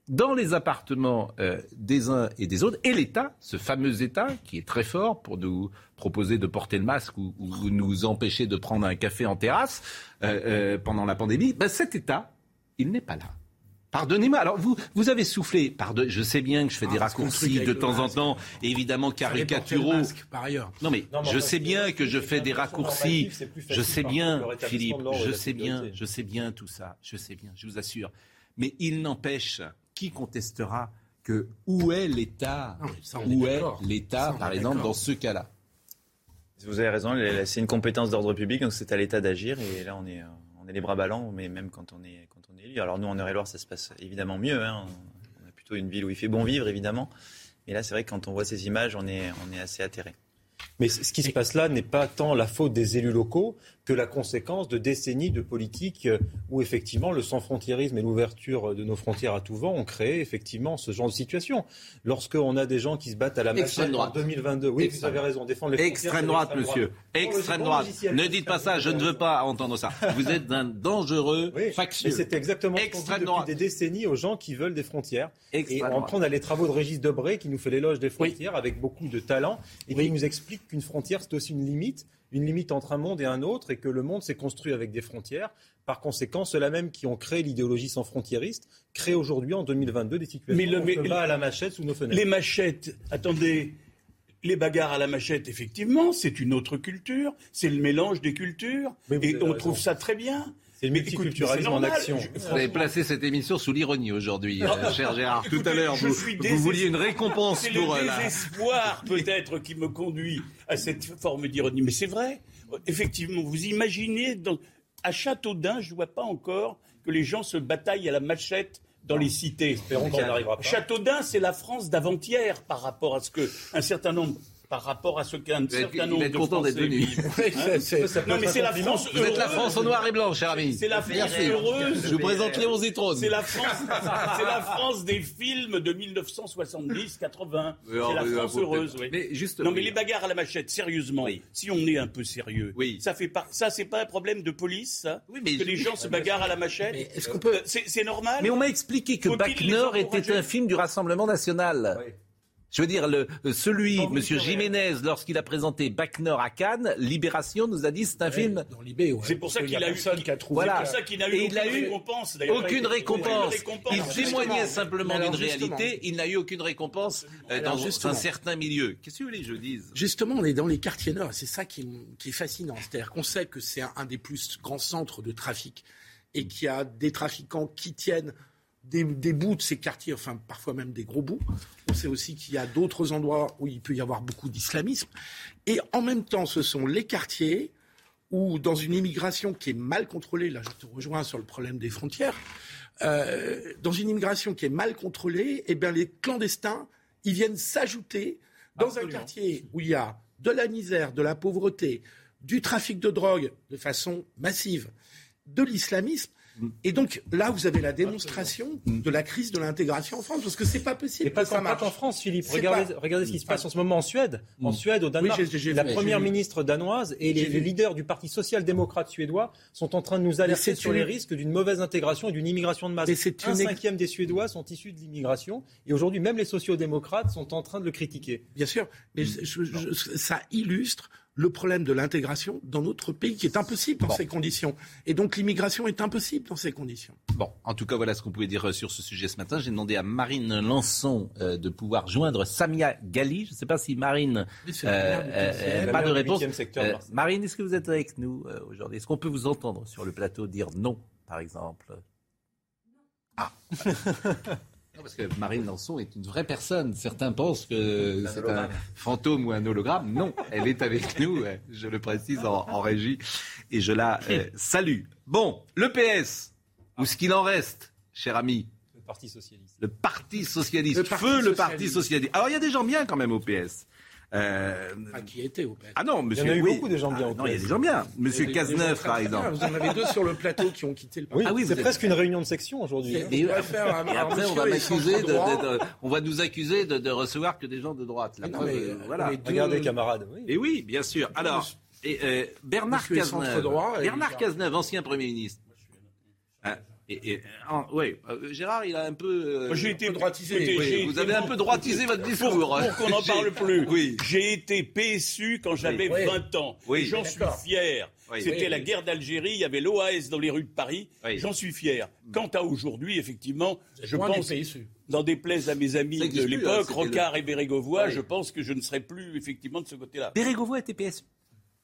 dans les appartements euh, des uns et des autres, et l'État, ce fameux État qui est très fort pour nous proposer de porter le masque ou, nous empêcher de prendre un café en terrasse euh, euh, pendant la pandémie, ben cet État, il n'est pas là. Pardonnez-moi. Alors vous, vous avez soufflé. Pardon, je sais bien que je fais des ah, raccourcis de temps en temps, évidemment caricaturaux. par ailleurs. Non mais, je sais bien que je fais des raccourcis. Je sais bien, Philippe. Je sais bien, je sais bien tout ça. Je sais bien. Je vous assure. Mais il n'empêche qui contestera que où est l'État Où est l'État, par exemple, dans ce cas-là Vous avez raison, c'est une compétence d'ordre public, donc c'est à l'État d'agir. Et là, on est, on est les bras ballants, mais même quand on est, quand on est élu. Alors nous, en Eure-et-Loire, ça se passe évidemment mieux. Hein. On a plutôt une ville où il fait bon vivre, évidemment. Mais là, c'est vrai que quand on voit ces images, on est, on est assez atterré. Mais ce qui se passe là n'est pas tant la faute des élus locaux que la conséquence de décennies de politique euh, où effectivement le sans-frontiérisme et l'ouverture de nos frontières à tout vent ont créé effectivement ce genre de situation. Lorsqu'on a des gens qui se battent à la machine en 2022, oui, vous avez raison, défendre les Extrême droite, monsieur. Extrême droite. Ne dites pas ça, je ne veux pas entendre ça. Vous êtes un dangereux factieux. C'est exactement ce qu'on depuis des décennies aux gens qui veulent des frontières. et on prend les travaux de Régis Debray qui nous fait l'éloge des frontières avec beaucoup de talent et qui nous explique qu'une frontière c'est aussi une limite une limite entre un monde et un autre et que le monde s'est construit avec des frontières. Par conséquent, ceux-là même qui ont créé l'idéologie sans frontiériste créent aujourd'hui, en 2022, des situations mais le, à la machette sous nos fenêtres. Les machettes, attendez, les bagarres à la machette, effectivement, c'est une autre culture, c'est le mélange des cultures, et on trouve ça très bien. C'est le multiculturalisme en action. vous avez placé cette émission sous l'ironie aujourd'hui, euh, cher Gérard. Tout à l'heure, vous, vouliez une récompense pour... C'est le euh, désespoir peut-être qui me conduit à cette forme d'ironie. Mais c'est vrai. Effectivement, vous imaginez, à Châteaudun, je ne vois pas encore que les gens se bataillent à la machette dans les cités. Espérons qu'on n'arrivera pas. Châteaudun, c'est la France d'avant-hier par rapport à ce que un certain nombre par rapport à ce qu'un certain nombre de content d'être venu. non, mais c'est la France Vous êtes la France au noir et blanc, cher ami. C'est la France heureuse. Je vous présente Léon Zitrone. C'est la France, c'est la France des films de 1970, 80. C'est la France heureuse, oui. Mais juste, non, mais les bagarres à la machette, sérieusement, si on est un peu sérieux, oui. ça fait pas, ça c'est pas un problème de police, ça, oui, mais que les gens se bagarrent à la machette. Est-ce qu'on peut, c'est normal. Mais on m'a expliqué que Bac Nord était un film du Rassemblement national. Je veux dire, le, celui, M. Jiménez, lorsqu'il a présenté Bac Nord à Cannes, Libération nous a dit c'est un film. C'est pour ça qu'il a, eu. Qui a trouvé voilà. ça qu'il n'a eu aucune récompense. Aucune récompense. Il témoignait simplement d'une réalité. Il n'a eu aucune récompense euh, dans un certain milieu. Qu'est-ce que vous voulez que je dise? Justement, on est dans les quartiers nord. C'est ça qui, est fascinant. C'est-à-dire qu'on sait que c'est un des plus grands centres de trafic et qu'il y a des trafiquants qui tiennent des, bouts de ces quartiers, enfin parfois même des gros bouts. On sait aussi qu'il y a d'autres endroits où il peut y avoir beaucoup d'islamisme. Et en même temps, ce sont les quartiers où, dans une immigration qui est mal contrôlée, là je te rejoins sur le problème des frontières, euh, dans une immigration qui est mal contrôlée, eh bien les clandestins, ils viennent s'ajouter dans un quartier où il y a de la misère, de la pauvreté, du trafic de drogue de façon massive, de l'islamisme. Et donc là, vous avez la démonstration de la crise de l'intégration en France, parce que c'est pas possible. Et pas, en France, Philippe. Regardez, regardez, ce qui se passe en ce moment en Suède. En mm. Suède, au Danemark, la première ministre danoise et les, leaders du Parti social-démocrate suédois sont en train de nous alerter sur les risques d'une mauvaise intégration et d'une immigration de masse. Un cinquième des Suédois sont issus de l'immigration, et aujourd'hui, même les sociaux-démocrates sont en train de le critiquer. Bien sûr, mais mm. ça illustre le problème de l'intégration dans notre pays qui est impossible dans ces conditions. Et donc l'immigration est impossible dans ces conditions. Bon, en tout cas, voilà ce qu'on pouvait dire euh, sur ce sujet ce matin. J'ai demandé à Marine Lançon euh, de pouvoir joindre Samia Gali. Je ne sais pas si Marine... Euh, pas de réponse. Marine, est-ce que vous êtes avec nous aujourd'hui? Est-ce qu'on peut vous entendre sur le plateau dire non, par exemple? Ah parce que Marine Lançon est une vraie personne. Certains pensent que c'est un fantôme ou un hologramme. Non, elle est avec nous, je le précise en, régie, et je la euh, salue. Bon, le PS, ou ce qu'il en reste, cher ami. Le Parti Socialiste. Le Parti Socialiste. Feu le Parti Socialiste. Alors il y a des gens bien quand même au PS. Euh... qui était au Ah non, monsieur. Il y en a eu beaucoup de gens bien. Ah, non, il y a des gens bien. Monsieur Cazeneuve, par exemple. Vous en avez deux sur le plateau qui ont quitté le parti. ah oui, c'est presque une réunion de section aujourd'hui. Et, après, on va m'accuser de, on va nous accuser de, recevoir que des gens de droite. La preuve, euh, voilà. Regardez, camarades. Et oui, bien sûr. Alors, et, euh, Bernard Cazeneuve. Bernard Cazeneuve, ancien Premier ministre. Hein Et, oui, euh, Gérard, il a un peu. j'ai été droitisé. vous avez un peu droitisé votre discours. Pour, qu'on n'en parle plus. Oui. J'ai été PSU quand j'avais 20 ans. Oui. J'en suis fier. C'était la guerre d'Algérie, il y avait l'OAS dans les rues de Paris. J'en suis fier. Quant à aujourd'hui, effectivement, je pense, dans des à mes amis de l'époque, Rocard et Bérégovoy, je pense que je ne serai plus effectivement de ce côté-là. Bérégovoy était PSU.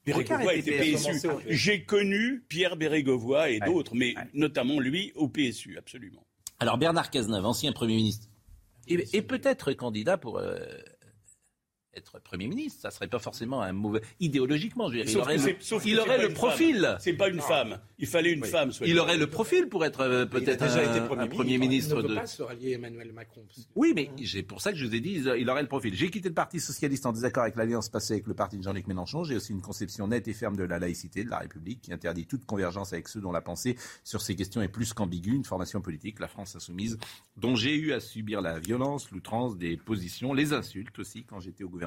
Bérégovoy était PSU. J'ai connu Pierre Bérégovoy et d'autres, mais notamment lui au PSU, absolument. Alors Bernard Cazeneuve, ancien Premier ministre, et, peut-être candidat pour euh, être Premier ministre. Ça serait pas forcément un mauvais. Idéologiquement, je veux dire, il aurait, le, il aurait le profil. C'est pas une femme. Il fallait une femme. Il aurait le profil pour être euh, peut-être un, premier, premier ministre. Il ne peut pas se rallier Emmanuel Macron. Oui, mais c'est pour ça que je vous ai dit, il aurait le profil. J'ai quitté le Parti socialiste en désaccord avec l'alliance passée avec le parti de Jean-Luc Mélenchon. J'ai aussi une conception nette et ferme de la laïcité de la République qui interdit toute convergence avec ceux dont la pensée sur ces questions est plus qu'ambiguë. Une formation politique, la France insoumise, dont j'ai eu à subir la violence, l'outrance des positions, les insultes aussi quand j'étais au gouvernement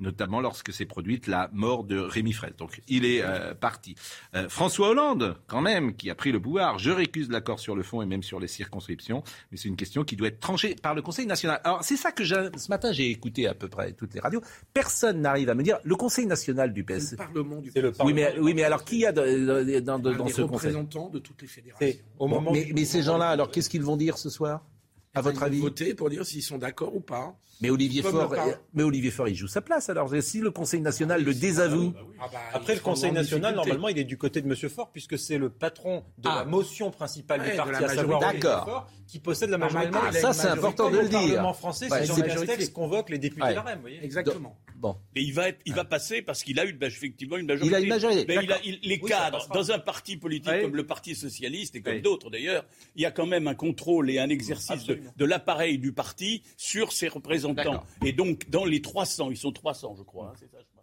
notamment lorsque s'est produite la mort de Rémi Fraisse. Donc il est euh, parti. Euh, François Hollande, quand même, qui a pris le pouvoir, je récuse l'accord sur le fond et même sur les circonscriptions, mais c'est une question qui doit être tranchée par le Conseil national. Alors c'est ça que ce matin j'ai écouté à peu près toutes les radios. Personne n'arrive à me dire le Conseil national du PS. Le Parlement du PS. Le Parlement oui, mais, oui, mais alors qui y a dans, dans, ce Conseil? représentants de toutes les fédérations. Au moment mais, mais ces gens-là, alors qu'est-ce qu'ils vont dire ce soir à votre avis? Voter pour dire s'ils sont d'accord ou pas. Mais Olivier Faure, mais Olivier Faure, il joue sa place. Alors, si le Conseil national le désavoue. Ah bah, Après, le Conseil national, normalement, il est du côté de M. Faure, puisque c'est le patron de la ah. motion principale du parti, à savoir Olivier Faure, qui possède la majorité. Ah, ça, c'est important de le dire. Le Parlement français, c'est Jean Castex convoque les députés de la REM. Exactement. Bon. Mais il va, être, il va passer parce qu'il a eu effectivement une majorité. Il a une majorité. Mais il a, les cadres, dans un parti politique comme le Parti Socialiste et comme d'autres d'ailleurs, il y a quand même un contrôle et un exercice de l'appareil du parti sur ses représentants. Et donc, dans les 300, ils sont 300, je crois, hein, c'est ça, je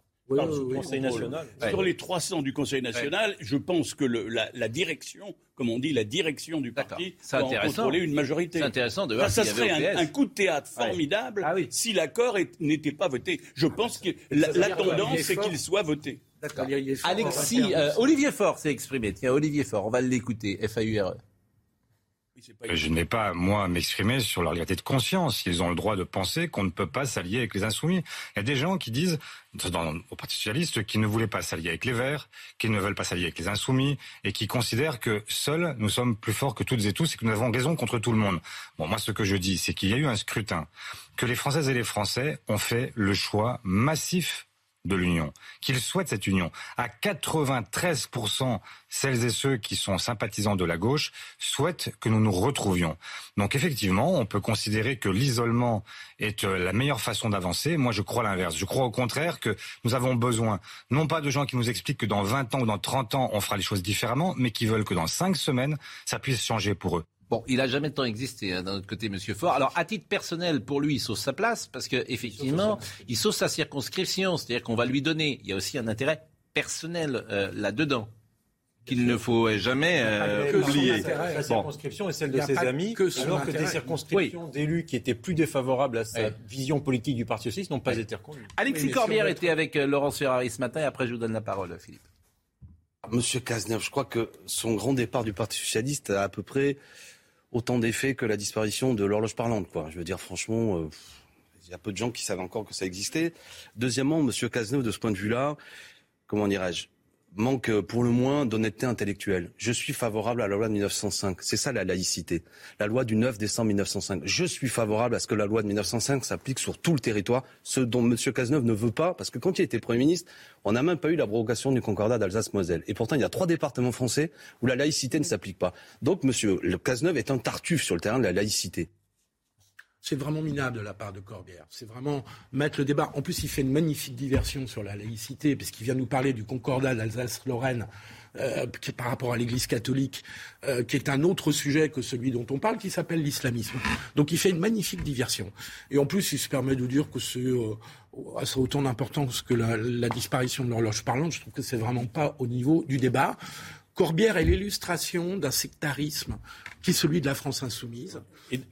Conseil national. Sur les 300 du Conseil national, je pense que le, la, direction, comme on dit, la direction du parti va contrôler une majorité. C'est intéressant de voir Ça, ça serait un, coup de théâtre formidable ah si l'accord n'était pas voté. Je pense que la, tendance, c'est qu'il soit voté. Alexis, euh, Olivier Faure s'est exprimé. Tiens, Olivier Faure, on va l'écouter. FAURE. Je n'ai pas, moi, à m'exprimer sur leur liberté de conscience. Ils ont le droit de penser qu'on ne peut pas s'allier avec les insoumis. Il y a des gens qui disent, dans, au Parti socialiste, qu'ils ne voulaient pas s'allier avec les Verts, qu'ils ne veulent pas s'allier avec les insoumis, et qui considèrent que seuls, nous sommes plus forts que toutes et tous, et que nous avons raison contre tout le monde. Bon, moi, ce que je dis, c'est qu'il y a eu un scrutin, que les Françaises et les Français ont fait le choix massif de l'Union, qu'ils souhaitent cette union. À 93%, celles et ceux qui sont sympathisants de la gauche souhaitent que nous nous retrouvions. Donc effectivement, on peut considérer que l'isolement est euh, la meilleure façon d'avancer. Moi, je crois l'inverse. Je crois au contraire que nous avons besoin, non pas de gens qui nous expliquent que dans 20 ans ou dans 30 ans, on fera les choses différemment, mais qui veulent que dans 5 semaines, ça puisse changer pour eux. Bon, il a jamais de temps existé hein, d'un autre côté, Monsieur Faure. Alors, à titre personnel, pour lui, il sauve sa place parce que effectivement, il sauve sa circonscription, c'est-à-dire qu'on va lui donner. Il y a aussi un intérêt personnel euh, là-dedans qu'il ne faut jamais euh, oublier. Sa circonscription et celle de ses amis, que alors que des circonscriptions d'élus qui étaient plus défavorables à sa vision politique du Parti socialiste n'ont pas été reconnues. Alexis Corbière était avec euh, Laurence Ferrari ce matin et après je vous donne la parole, Philippe. Monsieur Cazeneuve, je crois que son grand départ du Parti socialiste a à peu près autant d'effets que la disparition de l'horloge parlante. Quoi. Je veux dire, franchement, euh, il y a peu de gens qui savent encore que ça existait. Deuxièmement, Monsieur Cazeneuve, de ce point de vue-là, comment dirais-je manque pour le moins d'honnêteté intellectuelle. Je suis favorable à la loi de 1905. C'est ça la laïcité. La loi du 9 décembre 1905. Je suis favorable à ce que la loi de 1905 s'applique sur tout le territoire, ce dont M. Cazeneuve ne veut pas, parce que quand il était Premier ministre, on n'a même pas eu l'abrogation du concordat d'Alsace-Moselle. Et pourtant, il y a trois départements français où la laïcité ne s'applique pas. Donc, M. Cazeneuve est un tartuffe sur le terrain de la laïcité c'est vraiment minable de la part de Corbière. C'est vraiment mettre le débat. En plus, il fait une magnifique diversion sur la laïcité, puisqu'il vient nous parler du concordat d'Alsace-Lorraine euh, par rapport à l'Église catholique, euh, qui est un autre sujet que celui dont on parle, qui s'appelle l'islamisme. Donc il fait une magnifique diversion. Et en plus, il se permet de dire que c'est euh, autant d'importance que la, la disparition de l'horloge parlante. Je trouve que c'est vraiment pas au niveau du débat. Corbière est l'illustration d'un sectarisme qui est celui de la France insoumise,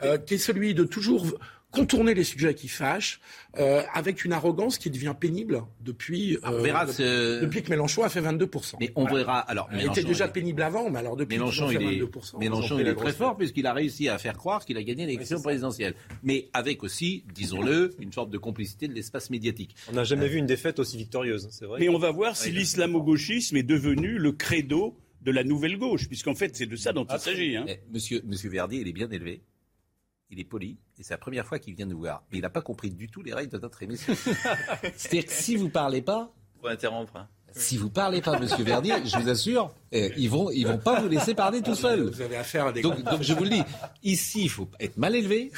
euh, qui est celui de toujours contourner les sujets qui fâchent, euh, avec une arrogance qui devient pénible depuis, on verra euh, depuis que Mélenchon a fait 22%. Mais on verra. Alors, il était déjà pénible avant, mais alors depuis Mélenchon, qu'il a fait 22%. Mélenchon, il est très fort puisqu'il a réussi à faire croire qu'il a gagné l'élection présidentielle. Mais avec aussi, disons-le, une sorte de complicité de l'espace médiatique. On n'a jamais vu une défaite aussi victorieuse, c'est vrai. Mais on va voir si l'islamo-gauchisme est devenu le credo de la nouvelle gauche, puisqu'en fait, c'est de ça dont il s'agit. Hein. Monsieur, Monsieur Verdier, il est bien élevé il est poli, et c'est la première fois qu'il vient nous voir. Mais il n'a pas compris du tout les règles de notre émission. C'est-à-dire que si vous parlez pas... Faut interrompre. Hein. Si vous parlez pas, Monsieur Verdier, je vous assure, eh, ils vont, ils vont pas vous laisser parler tout seul. Vous avez affaire à des donc, donc je vous le dis, ici, il faut être mal élevé.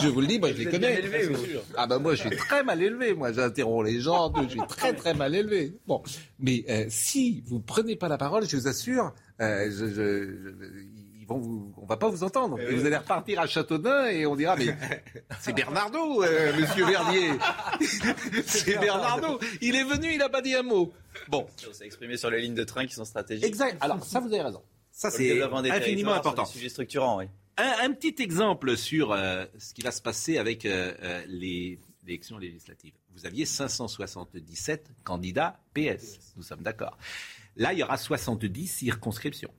Je vous le dis, moi je les connais. Élevé, ah bah moi je suis très mal élevé. Moi j'interromps les gens, je suis très très mal élevé. Bon, mais euh, si vous prenez pas la parole, je vous assure, euh, je, je, on on va pas vous entendre. Et vous allez repartir à Châteaudun et on dira mais c'est Bernardo, euh, Monsieur Verdier. c'est Bernardo. Il est venu, il n'a pas dit un mot. Bon. On s'est exprimé sur les lignes de train qui sont stratégiques. Exact. Alors ça, vous avez raison. Ça c'est infiniment important. Sujet structurant, oui. Un, petit exemple sur euh, ce qui va se passer avec euh, les élections législatives. Vous aviez 577 candidats PS. Nous sommes d'accord. Là, il y aura 70 circonscriptions.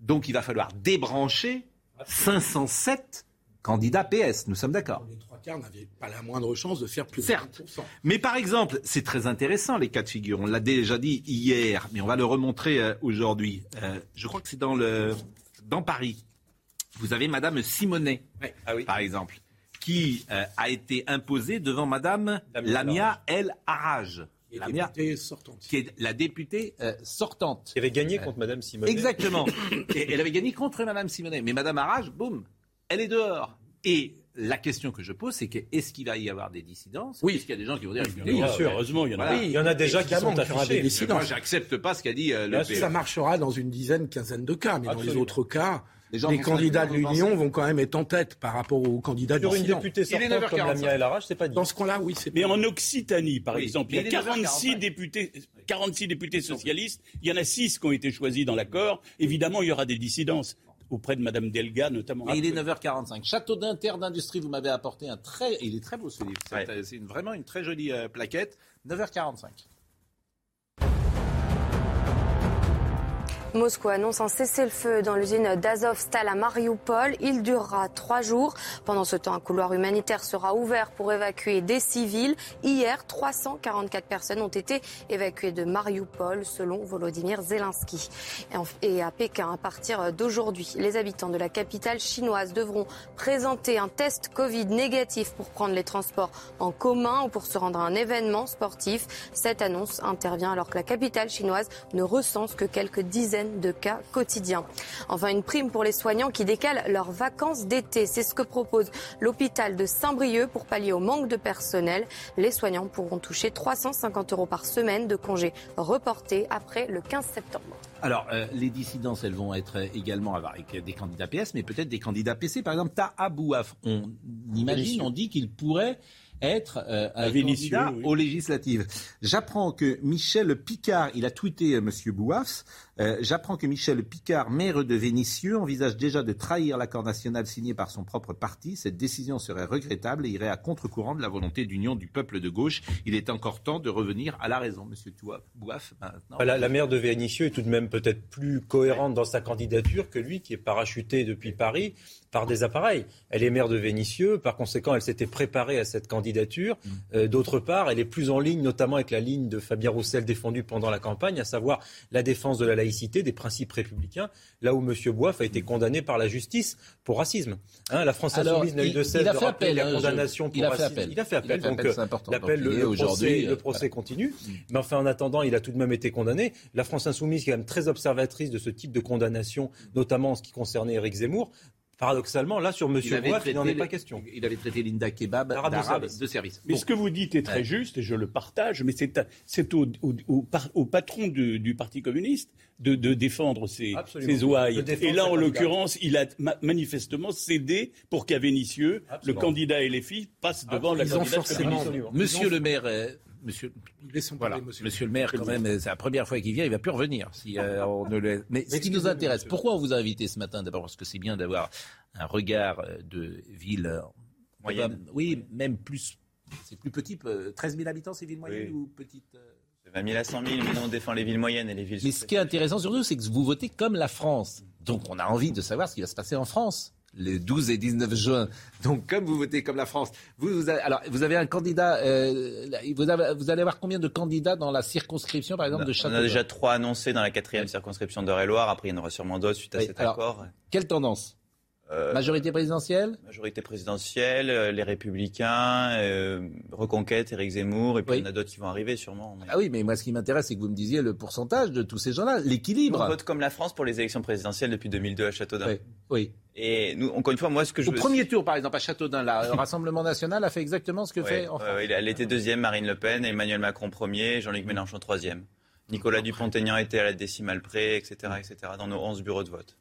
Donc il va falloir débrancher 507 candidats PS. Nous sommes d'accord. Les trois quarts n'avaient pas la moindre chance de faire plus Certes. de Mais par exemple, c'est très intéressant les cas de figure. On l'a déjà dit hier, mais on va le remontrer euh, aujourd'hui. Euh, je crois que c'est dans, le, dans Paris. Vous avez Madame Simonet, ah par exemple, qui euh, a été imposée devant Madame Lamia El La députée sortante. Qui est la députée euh, sortante. Qui avait gagné contre Madame Simonet. Exactement. et elle avait gagné contre Madame Simonet. Mais Madame Arrage, boum, elle est dehors. Et la question que je pose, c'est que est-ce qu'il va y avoir des dissidences? Oui. Est-ce qu'il y a des gens qui vont dire oui, bien sûr, heureusement, il y en a. il y en a déjà qui sont affichés. Des Moi, j'accepte pas ce qu'a dit euh, le Ça marchera dans une dizaine, quinzaine de cas, mais dans les autres cas, les, candidats de l'Union vont quand même être en tête par rapport aux candidats Sur une députée sortante comme Lamia El Arach, c'est pas dit. Dans ce cas-là, oui, c'est Mais en Occitanie, par exemple, il y a 46 députés, 46 députés socialistes. Il y en a 6 qui ont été choisis dans l'accord. Évidemment, il y aura des dissidences auprès de Mme Delga notamment. Et il est 9h45. Château d'Inter d'Industrie, vous m'avez apporté un très... Il est très beau ce livre. C'est vraiment une très jolie euh, plaquette. 9h45. Moscou annonce un cessez-le-feu dans l'usine d'Azovstal à Mariupol. Il durera trois jours. Pendant ce temps, un couloir humanitaire sera ouvert pour évacuer des civils. Hier, 344 personnes ont été évacuées de Mariupol, selon Volodymyr Zelensky. Et à Pékin, à partir d'aujourd'hui, les habitants de la capitale chinoise devront présenter un test Covid négatif pour prendre les transports en commun ou pour se rendre à un événement sportif. Cette annonce intervient alors que la capitale chinoise ne recense que quelques dizaines de cas quotidiens. Enfin, une prime pour les soignants qui décalent leurs vacances d'été. C'est ce que propose l'hôpital de Saint-Brieuc pour pallier au manque de personnel. Les soignants pourront toucher 350 euros par semaine de congés reportés après le 15 septembre. Alors, euh, les dissidences, elles vont être également avec des candidats PS, mais peut-être des candidats PC. Par exemple, Taha Bouaf, on imagine, on dit qu'il pourrait être euh, un candidat aux législatives. J'apprends que Michel Picard, il a tweeté euh, Monsieur Bouaf, euh, j'apprends que Michel Picard, maire de Vénissieux, envisage déjà de trahir l'accord national signé par son propre parti. Cette décision serait regrettable et irait à contre-courant de la volonté d'union du peuple de gauche. Il est encore temps de revenir à la raison, Monsieur Bouaf. Maintenant. La, la maire de Vénissieux est tout de même peut-être plus cohérente dans sa candidature que lui qui est parachuté depuis Paris par des appareils. Elle est maire de Vénissieux, par conséquent, elle s'était préparée à cette candidature. Mm. Euh, d'autre part, elle est plus en ligne, notamment avec la ligne de Fabien Roussel défendue pendant la campagne, à savoir la défense de la laïcité, des principes républicains, là où M. Boif a été condamné par la justice pour racisme. Hein, la France insoumise n'a eu de cesse de rappeler la hein, condamnation pour il a racisme. Fait appel. Il a fait appel. donc, l'appel, le, le, procès, le procès continue. Mm. Mais enfin, en attendant, il a tout de même été condamné. La France insoumise, qui est quand même très observatrice de ce type de condamnation, notamment en ce qui concernait Éric Zemmour, Paradoxalement, là, sur M. Boif, il n'en est pas question. Il avait traité Linda Kebab d'arabe de service. Mais ce que vous dites est très juste, et je le partage, mais c'est au, au, au, patron du Parti communiste de, de défendre ses, ses ouailles. Et là, en l'occurrence, il a manifestement cédé pour qu'à Vénissieux, le candidat et les filles passent devant la candidature. Monsieur le maire, euh, Monsieur, monsieur. le maire, quand même, c'est la première fois qu'il vient, il va plus revenir. Si, euh, on ne le... Mais ce qui nous intéresse, pourquoi on vous a invité ce matin? D'abord parce que c'est bien d'avoir un regard euh, de ville Moyenne. oui, même plus. C'est plus petit. 13 000 habitants, c'est ville moyenne ou petite 20 000 à 100 000, mais on défend les villes moyennes et les villes. Mais ce qui est intéressant surtout, c'est que vous votez comme la France. Donc on a envie de savoir ce qui va se passer en France le 12 et 19 juin. Donc, comme vous votez comme la France, vous, vous avez, alors, vous avez un candidat. Euh, vous, avez, vous, allez avoir combien de candidats dans la circonscription, par exemple, de Château On a déjà trois annoncés dans la quatrième circonscription d'Eure-et-Loire. Après, il y en aura sûrement d'autres suite à cet accord. Quelle tendance? Euh, majorité présidentielle Majorité présidentielle, euh, les Républicains, euh, Reconquête, Éric Zemmour, et puis il y en a d'autres qui vont arriver sûrement. Ah oui, mais moi ce qui m'intéresse, c'est que vous me disiez le pourcentage de tous ces gens-là, l'équilibre. On vote comme la France pour les élections présidentielles depuis 2002 à Châteaudun. Oui. oui. Et nous, encore une fois, moi ce que je... Au premier tour, par exemple, à Châteaudun, le Rassemblement national a fait exactement ce que fait en France. elle était deuxième, Marine Le Pen, Emmanuel Macron premier, Jean-Luc Mélenchon troisième. Nicolas Dupont-Aignan était à la décimale près, etc., etc., dans nos 11 bureaux de vote.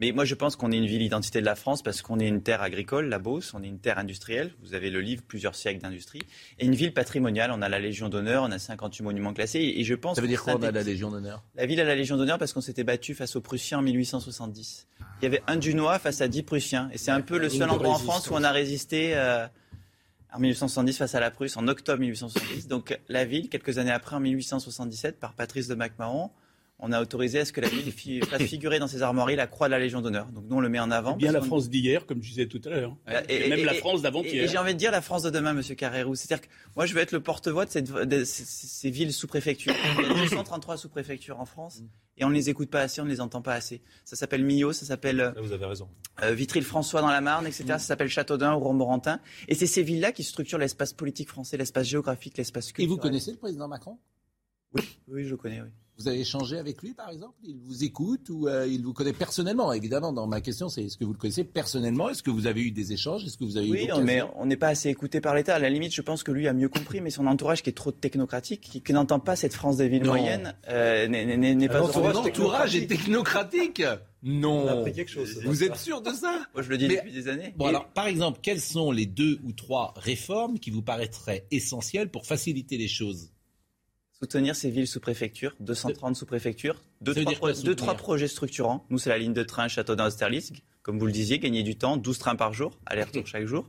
Mais moi, je pense qu'on est une ville identité de la France parce qu'on est une terre agricole, la Beauce, on est une terre industrielle. Vous avez le livre Plusieurs siècles d'industrie. Et une ville patrimoniale. On a la Légion d'honneur, on a 58 monuments classés. Et je pense. Ça veut dire quoi, on a la Légion d'honneur? La ville a la Légion d'honneur parce qu'on s'était battu face aux Prussiens en 1870. Il y avait un Dunois face à 10 Prussiens. Et c'est un peu le seul endroit en France où on a résisté. Euh, en 1870 face à la Prusse, en octobre 1870. Donc la ville, quelques années après, en 1877, par Patrice de MacMahon, on a autorisé à ce que la ville fasse figurer dans ses armoiries la croix de la Légion d'honneur. Donc nous, on le met en avant. Bien la France d'hier, comme je disais tout à l'heure. Et, même la France d'avant-hier. Et, j'ai envie de dire la France de demain, Monsieur Carrérou. C'est-à-dire que moi, je veux être le porte-voix de, ces villes sous-préfectures. Il y a 233 sous-préfectures en France. Et on ne les écoute pas assez, on ne les entend pas assez. Ça s'appelle Millau, ça s'appelle vous avez raison. Euh, Vitry-le-François dans la Marne, etc. Ça s'appelle Châteaudun ou Romorantin. Et c'est ces villes-là qui structurent l'espace politique français, l'espace géographique, l'espace culturel. Et vous connaissez le président Macron? Oui, oui, je le connais, oui. Vous avez échangé avec lui, par exemple? Il vous écoute ou euh, il vous connaît personnellement? Évidemment, dans ma question, c'est est-ce que vous le connaissez personnellement? Est-ce que vous avez eu des échanges? Est-ce que vous avez oui, eu mais on n'est pas assez écouté par l'État. À la limite, je pense que lui a mieux compris, mais son entourage qui est trop technocratique, qui, n'entend pas cette France des villes moyennes, euh, n'est pas... Son entourage est technocratique? Non. On a appris quelque chose. Vous êtes sûr de ça? Moi, je le dis depuis des années. Bon, alors, par exemple, quelles sont les deux ou trois réformes qui vous paraîtraient essentielles pour faciliter les choses? Soutenir ces villes sous préfecture, 230 sous préfecture, deux, trois, deux, trois, projets structurants. Nous, c'est la ligne de train Châteaudun-Austerlitz, comme vous le disiez, gagner du temps, 12 trains par jour, aller-retour chaque jour.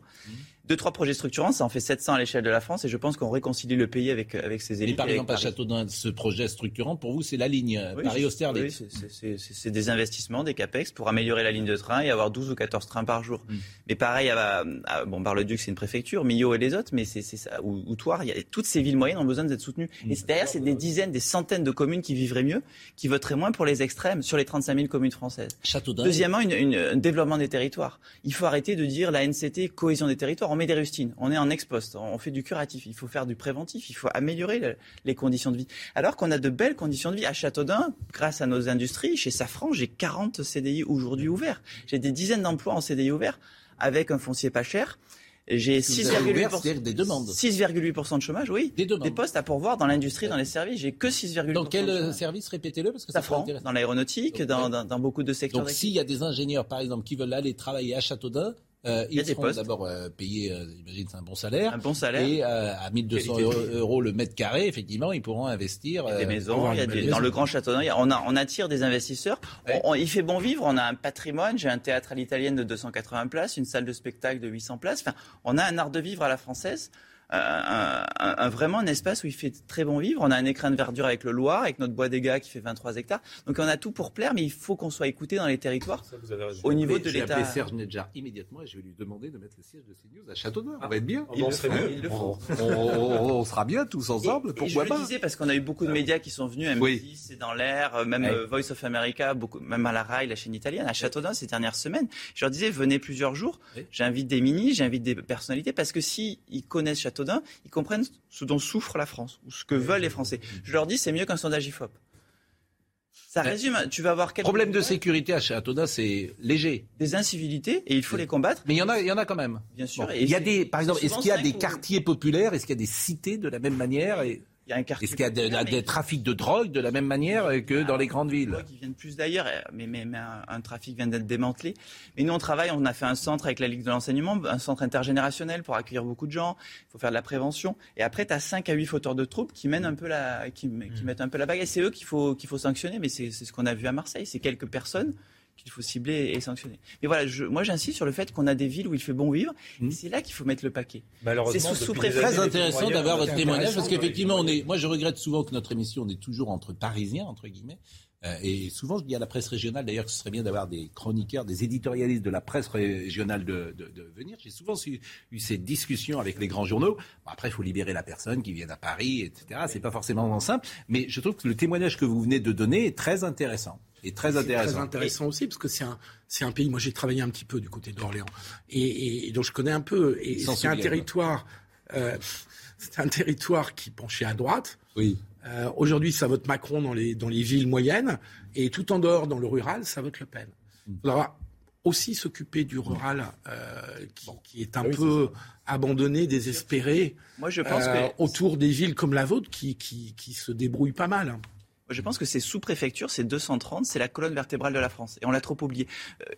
Deux, trois projets structurants, ça en fait 700 à l'échelle de la France et je pense qu'on réconcilie le pays avec, avec ses élites. Et par exemple, à Châteaudun, ce projet structurant, pour vous, c'est la ligne euh, Paris-Austerlitz Oui, c'est des investissements, des CAPEX pour améliorer la ligne de train et avoir 12 ou 14 trains par jour. Mm. Mais pareil, à, bon, Bar-le-Duc, c'est une préfecture, Millau et les autres, mais c'est ça, ou, ou Toire, il y a, toutes ces villes moyennes ont besoin d'être soutenues. Mm. Et derrière, c'est des dizaines, des centaines de communes qui vivraient mieux, qui voteraient moins pour les extrêmes sur les 35 000 communes françaises. Châteaudun. Deuxièmement, une, un développement des territoires. Il faut arrêter de dire la NCT, cohésion des territoires. On met des rustines. On est en ex post, on fait du curatif, il faut faire du préventif, il faut améliorer les conditions de vie. Alors qu'on a de belles conditions de vie à Châteaudun, grâce à nos industries, chez Safran, j'ai 40 CDI aujourd'hui ouverts. J'ai des dizaines d'emplois en CDI ouverts avec un foncier pas cher. J'ai 6,8% de chômage, oui. Des, postes à pourvoir dans l'industrie, dans les services. J'ai que 6,8%. Dans quel service Répétez-le parce que ça Safran, dans l'aéronautique, dans, dans, beaucoup de secteurs. Donc s'il y a des ingénieurs, par exemple, qui veulent aller travailler à Châteaudun, euh, ils seront d'abord euh, payés, euh, j'imagine, c'est un bon salaire. Un bon salaire. Et euh, à 1200 euros, le mètre carré, effectivement, ils pourront investir. Il y a des maisons, il y a des, dans le Grand Château on, a, on attire des investisseurs. il fait bon vivre, on a un patrimoine. J'ai un théâtre à l'italienne de 280 places, une salle de spectacle de 800 places. Enfin, on a un art de vivre à la française un, vraiment un espace où il fait très bon vivre. On a un écrin de verdure avec le Loir, avec notre bois des gars qui fait 23 hectares. Donc on a tout pour plaire, mais il faut qu'on soit écouté dans les territoires au niveau de l'État. Je vais Serge Nedjar immédiatement et je vais lui demander de mettre le siège de CNews à Châteauneuf. on va être bien. On, on, sera bien tous ensemble. Pourquoi et je le disais parce qu'on a eu beaucoup de médias qui sont venus. M6, c'est dans l'air, euh, même euh, Voice of America, beaucoup, même à la RAI, la chaîne italienne, à Châteauneuf ces dernières semaines. Je leur disais, venez plusieurs jours. J'invite des mini, j'invite des personnalités parce que si ils connaissent Ils comprennent ce dont souffre la France, ou ce que veulent les Français. Je leur dis, c'est mieux qu'un sondage IFOP. Ça résume, tu vas avoir quelques... Problème de sécurité à Châteaudun, c'est léger. Des incivilités, et il faut les combattre. Mais il y en a, il y en a quand même. Bien sûr. il y a des, par exemple, est-ce qu'il y a des quartiers populaires, est-ce qu'il y a des cités de la même manière et... Est-ce qu'il y a des trafics de drogue de la même manière que dans les grandes villes Qui viennent plus d'ailleurs, mais, mais, un, trafic vient d'être démantelé. Mais nous, on travaille, on a fait un centre avec la Ligue de l'enseignement, un centre intergénérationnel pour accueillir beaucoup de gens. Il faut faire de la prévention. Et après, tu as 5 à 8 fauteurs de troupes qui mènent un peu la, qui, qui mmh. mettent un peu la bague. Et c'est eux qu'il faut, qu'il faut sanctionner. Mais c'est ce qu'on a vu à Marseille. C'est quelques personnes qu'il faut cibler et sanctionner. Mais voilà, je, moi j'insiste sur le fait qu'on a des villes où il fait bon vivre. Mmh. C'est là qu'il faut mettre le paquet. C'est sous, sous Très intéressant d'avoir votre témoignage parce qu'effectivement, on est. Moi, je regrette souvent que notre émission, on est toujours entre Parisiens entre guillemets. Euh, et souvent, je dis à la presse régionale, d'ailleurs, que ce serait bien d'avoir des chroniqueurs, des éditorialistes de la presse régionale de, de, de venir. J'ai souvent eu, eu, ces discussions avec les grands journaux. Bon, après, il faut libérer la personne qui vient à Paris, etc. C'est pas forcément simple. Mais je trouve que le témoignage que vous venez de donner est très intéressant. Et très intéressant. Très intéressant aussi, parce que c'est un, c'est un pays. Moi, j'ai travaillé un petit peu du côté d'Orléans, et, et, donc je connais un peu. Et c'est un territoire. Euh, c'est un territoire qui penchait à droite. Oui. Euh, Aujourd'hui, ça vote Macron dans les, dans les villes moyennes, et tout en dehors, dans le rural, ça vote Le Pen. Il faudra aussi s'occuper du rural, euh, qui, qui, est un ah peu abandonné, désespéré, Moi, je pense euh, que... autour des villes comme la vôtre, qui, qui, qui se débrouillent pas mal. Je pense que ces sous-préfectures, ces 230, c'est la colonne vertébrale de la France. Et on l'a trop oublié.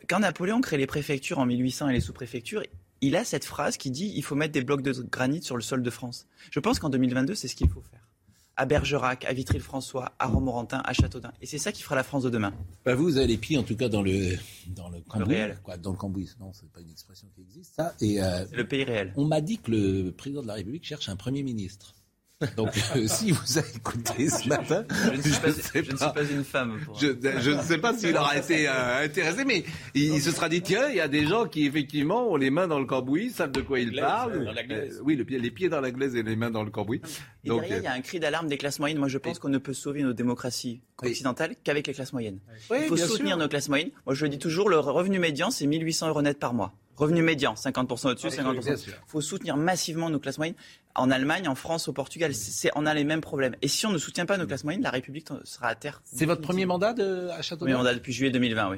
Quand Napoléon crée les préfectures en 1800 et les sous-préfectures, il a cette phrase qui dit il faut mettre des blocs de granit sur le sol de France. Je pense qu'en 2022, c'est ce qu'il faut faire à Bergerac, à Vitry-le-François, à Romorantin, à Châteaudun. Et c'est ça qui fera la France de demain. Bah vous, vous avez les pieds en tout cas dans le dans le cambouis, réel. Quoi, dans le cambouis. Non, c'est pas une expression qui existe. Ça. Et euh, le pays réel. On m'a dit que le président de la République cherche un premier ministre. Donc, euh, si vous avez écouté ce matin, je ne suis, pas, je pas, une femme. Je, ne sais pas s'il aura été euh, intéressé, mais il, se sera dit tiens, il y a des gens qui effectivement ont les mains dans le cambouis, savent de quoi ils parlent. Euh, oui, le pied, les pieds dans la glaise et les mains dans le cambouis. Et Donc, derrière, il y a un cri d'alarme des classes moyennes. Moi, je pense qu'on ne peut sauver nos démocraties occidentales qu'avec les classes moyennes. il faut soutenir nos classes moyennes. Moi, je le dis toujours, le revenu médian, c'est 1800 euros net par mois. Revenu médian, 50% au-dessus, 50%. Il faut soutenir massivement nos classes moyennes en Allemagne, en France, au Portugal. C'est, on a les mêmes problèmes. Et si on ne soutient pas nos classes moyennes, la République sera à terre. C'est votre premier mandat de, à Châteauneuf? Premier mandat depuis juillet 2020, oui.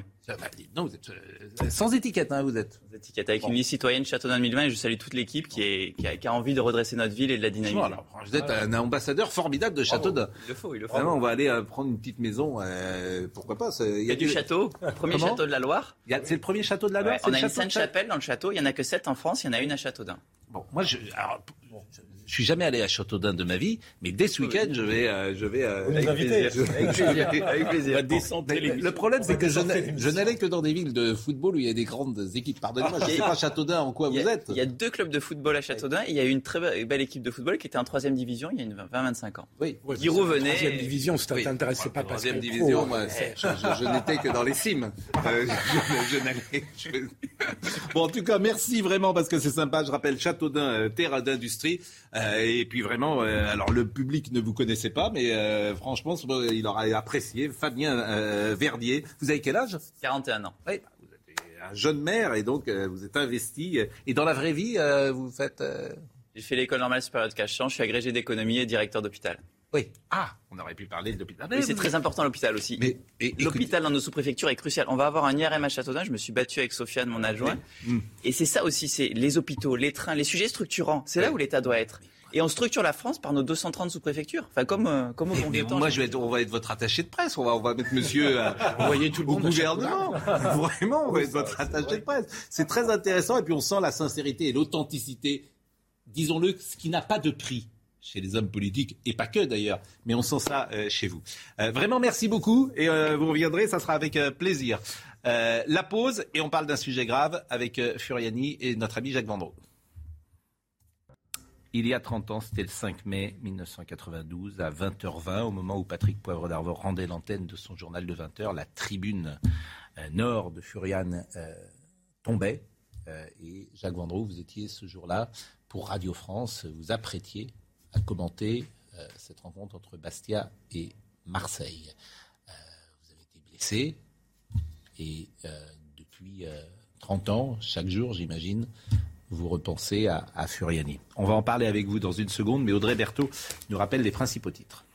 Non, vous êtes sans étiquette, hein, vous êtes. Sans étiquette, avec une liste citoyenne Châteauneuf 2020 et je salue toute l'équipe qui, est, qui, a, envie de redresser notre ville et de la dynamiser. vous êtes un ambassadeur formidable de Châteauneuf. Il le faut, il le faut. Vraiment, on va aller euh, prendre une petite maison, euh, pourquoi pas. Il y a, du, château, premier château de la Loire. C'est le premier château de la Loire. on a une Sainte-Chapelle dans le château, il y en a que 7 en France, il y en a une à Châteaudun. Bon, moi, je, alors, je suis jamais allé à Châteaudun de ma vie, mais dès ce week-end, je vais, euh, je vais euh, avec, plaisir. avec plaisir. Le problème, c'est que je n'allais que dans des villes de football où il y a des grandes équipes. Pardonnez-moi, je ne sais pas Châteaudun en quoi vous êtes. Il y a deux clubs de football à Châteaudun. Et il y a eu une très belle équipe de football qui était en troisième division il y a 20-25 ans. Oui. Qui revenait. Troisième division, ça t'intéressait pas parce Troisième division, moi, je, n'étais que dans les cimes. Euh, je, n'allais. Bon, en tout cas, merci vraiment parce que c'est sympa. Je rappelle Châteaudun, terre d'industrie. Euh, et puis vraiment, euh, alors le public ne vous connaissait pas, mais euh, franchement, il aura apprécié. Fabien Verdier, vous avez quel âge? 41 ans. Oui, vous êtes un jeune maire et donc vous êtes investi. Et dans la vraie vie, vous faites... J'ai fait l'école normale supérieure de Cachan, je suis agrégé d'économie et directeur d'hôpital. Oui. Ah, on aurait pu parler de l'hôpital. Mais c'est très important l'hôpital aussi. Mais l'hôpital dans nos sous-préfectures est crucial. On va avoir un IRM à Châteaudun. Je me suis battu avec Sofiane, mon adjoint. Mm. Et c'est ça aussi, c'est les hôpitaux, les trains, les sujets structurants. C'est là où l'État doit être. Et on structure la France par nos 230 sous-préfectures. Enfin, comme, euh, comme au bon mais Moi, je vais être, on va être votre attaché de presse. On va, on va mettre monsieur euh, envoyer tout le au gouvernement. Vraiment, on va être votre attaché de presse. C'est très intéressant. Et puis, on sent la sincérité et l'authenticité. Disons-le, ce qui n'a pas de prix chez les hommes politiques, et pas que d'ailleurs, mais on sent ça euh, chez vous. Euh, vraiment, merci beaucoup, et euh, vous reviendrez, ça sera avec plaisir. la pause, et on parle d'un sujet grave avec Furiani et notre ami Jacques Vendroux. Il y a 30 ans, c'était le 5 mai 1992, à 20h20, au moment où Patrick Poivre d'Arvor rendait l'antenne de son journal de 20h, la tribune nord de Furian tombait. et Jacques Vendroux, vous étiez ce jour-là pour Radio France, vous apprêtiez commenter euh, cette rencontre entre Bastia et Marseille. Euh, vous avez été blessé et euh, depuis 30 ans, chaque jour, j'imagine, vous repensez à, à, Furiani. On va en parler avec vous dans une seconde, mais Audrey Berthaud nous rappelle les principaux titres.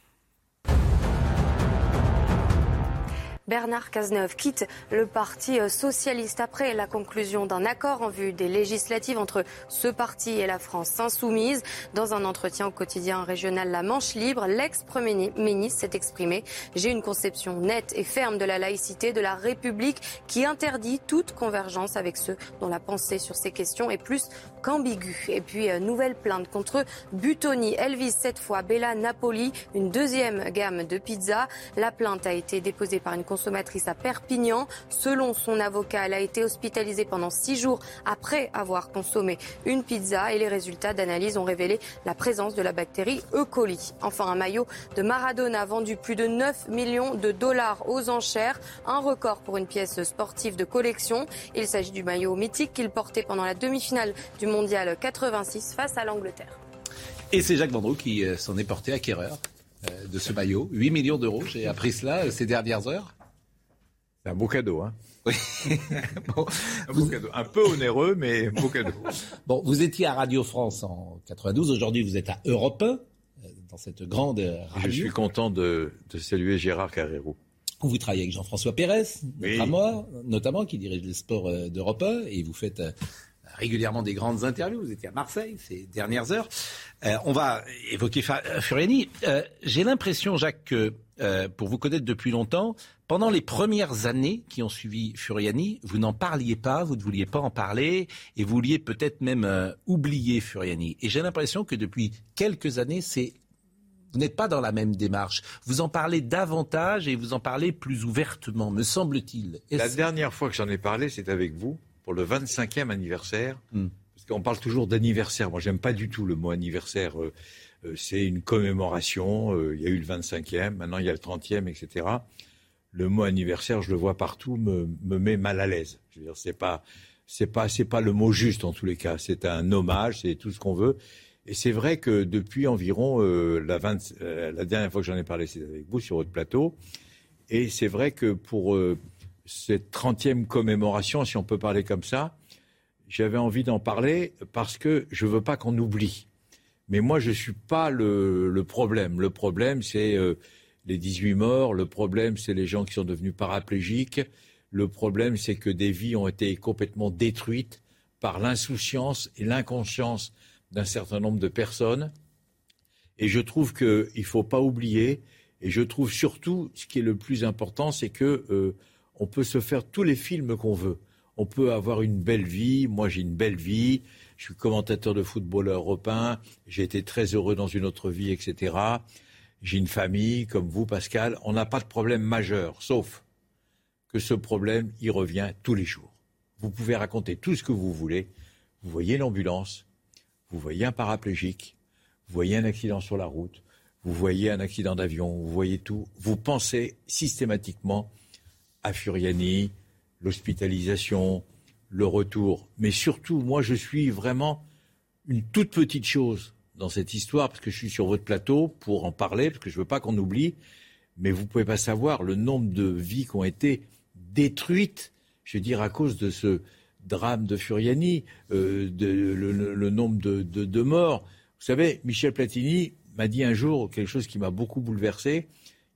Bernard Cazeneuve quitte le Parti euh, socialiste après la conclusion d'un accord en vue des législatives entre ce parti et la France insoumise. Dans un entretien au quotidien régional La Manche Libre, l'ex-premier ministre s'est exprimé. J'ai une conception nette et ferme de la laïcité de la République qui interdit toute convergence avec ceux dont la pensée sur ces questions est plus qu'ambiguë. Et puis, euh, nouvelle plainte contre Butoni. Elle vise cette fois Bella Napoli, une deuxième gamme de pizza. La plainte a été déposée par une consommatrice à Perpignan. Selon son avocat, elle a été hospitalisée pendant six jours après avoir consommé une pizza et les résultats d'analyse ont révélé la présence de la bactérie E. coli. Enfin, un maillot de Maradona vendu plus de 9 millions de dollars aux enchères, un record pour une pièce sportive de collection. Il s'agit du maillot mythique qu'il portait pendant la demi-finale du Mondial 86 face à l'Angleterre. Et c'est Jacques Vendroux qui euh, s'en est porté acquéreur euh, de ce maillot. 8 millions d'euros, j'ai appris cela euh, ces dernières heures. C'est un beau cadeau, hein oui. un, beau cadeau. un peu onéreux, mais beau cadeau. Bon, vous étiez à Radio France en 92. Aujourd'hui, vous êtes à Europe 1, dans cette grande radio. Je suis content de, de saluer Gérard Carrero. Vous travaillez avec Jean-François Pérez, notamment, notamment, qui dirige les sports d'Europe 1, et vous faites régulièrement des grandes interviews. Vous étiez à Marseille ces dernières heures. Euh, on va évoquer euh, Furiani. Euh, j'ai l'impression, Jacques, que pour vous connaître depuis longtemps, pendant les premières années qui ont suivi Furiani, vous n'en parliez pas, vous ne vouliez pas en parler, et vous vouliez peut-être même oublier Furiani. Et j'ai l'impression que depuis quelques années, c'est vous n'êtes pas dans la même démarche. Vous en parlez davantage et vous en parlez plus ouvertement, me semble-t-il. La dernière fois que j'en ai parlé, c'est avec vous pour le 25e anniversaire. Hmm. Parce qu'on parle toujours d'anniversaire. Moi, j'aime pas du tout le mot anniversaire. Euh, euh, c'est une commémoration. Euh, il y a eu le 25e, maintenant il y a le 30e, etc. Le mot anniversaire, je le vois partout, me, me met mal à l'aise. Je veux dire, c'est pas, c'est pas, c'est pas le mot juste en tous les cas. C'est un hommage, c'est tout ce qu'on veut. Et c'est vrai que depuis environ la, 20, la dernière fois que j'en ai parlé, c'est avec vous sur votre plateau. Et c'est vrai que pour cette 30e commémoration, si on peut parler comme ça, j'avais envie d'en parler parce que je ne veux pas qu'on oublie. Mais moi, je ne suis pas le, problème. Le problème, c'est euh, les 18 morts. Le problème, c'est les gens qui sont devenus paraplégiques. Le problème, c'est que des vies ont été complètement détruites par l'insouciance et l'inconscience d'un certain nombre de personnes. Et je trouve qu'il ne faut pas oublier. Et je trouve surtout, ce qui est le plus important, c'est que euh, on peut se faire tous les films qu'on veut. On peut avoir une belle vie. Moi, j'ai une belle vie. Je suis commentateur de football européen. J'ai été très heureux dans une autre vie, etc. J'ai une famille, comme vous, Pascal. On n'a pas de problème majeur, sauf que ce problème, il revient tous les jours. Vous pouvez raconter tout ce que vous voulez. Vous voyez l'ambulance, vous voyez un paraplégique, vous voyez un accident sur la route, vous voyez un accident d'avion, vous voyez tout. Vous pensez systématiquement à Furiani, l'hospitalisation, le retour. Mais surtout, moi, je suis vraiment une toute petite chose dans cette histoire, parce que je suis sur votre plateau pour en parler, parce que je ne veux pas qu'on oublie. Mais vous ne pouvez pas savoir le nombre de vies qui ont été détruites, je veux dire, à cause de ce drame de Furiani, euh, le, nombre de, de morts. Vous savez, Michel Platini m'a dit un jour quelque chose qui m'a beaucoup bouleversé.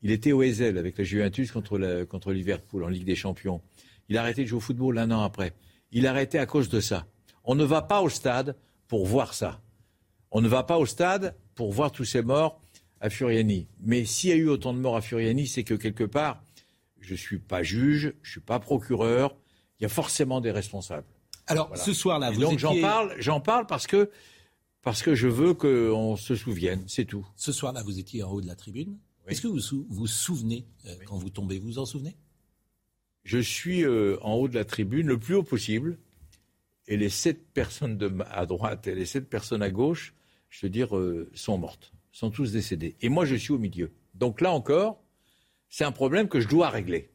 Il était au Ezel avec la Juventus contre, contre Liverpool en Ligue des Champions. Il a arrêté de jouer au football un an après. Il a arrêté à cause de ça. On ne va pas au stade pour voir ça. On ne va pas au stade pour voir tous ces morts à Furiani. Mais s'il y a eu autant de morts à Furiani, c'est que quelque part, je ne suis pas juge, je ne suis pas procureur, il y a forcément des responsables. Alors, ce soir-là, vous donc j'en parle, j'en parle parce que, parce que je veux qu'on se souvienne, c'est tout. Ce soir-là, vous étiez en haut de la tribune. Est-ce que vous vous souvenez euh, quand vous tombez Vous vous en souvenez? Je suis euh, en haut de la tribune le plus haut possible. Et les sept personnes de, à droite et les sept personnes à gauche, je veux dire, euh, sont mortes, sont tous décédés. Et moi, je suis au milieu. Donc là encore, c'est un problème que je dois régler.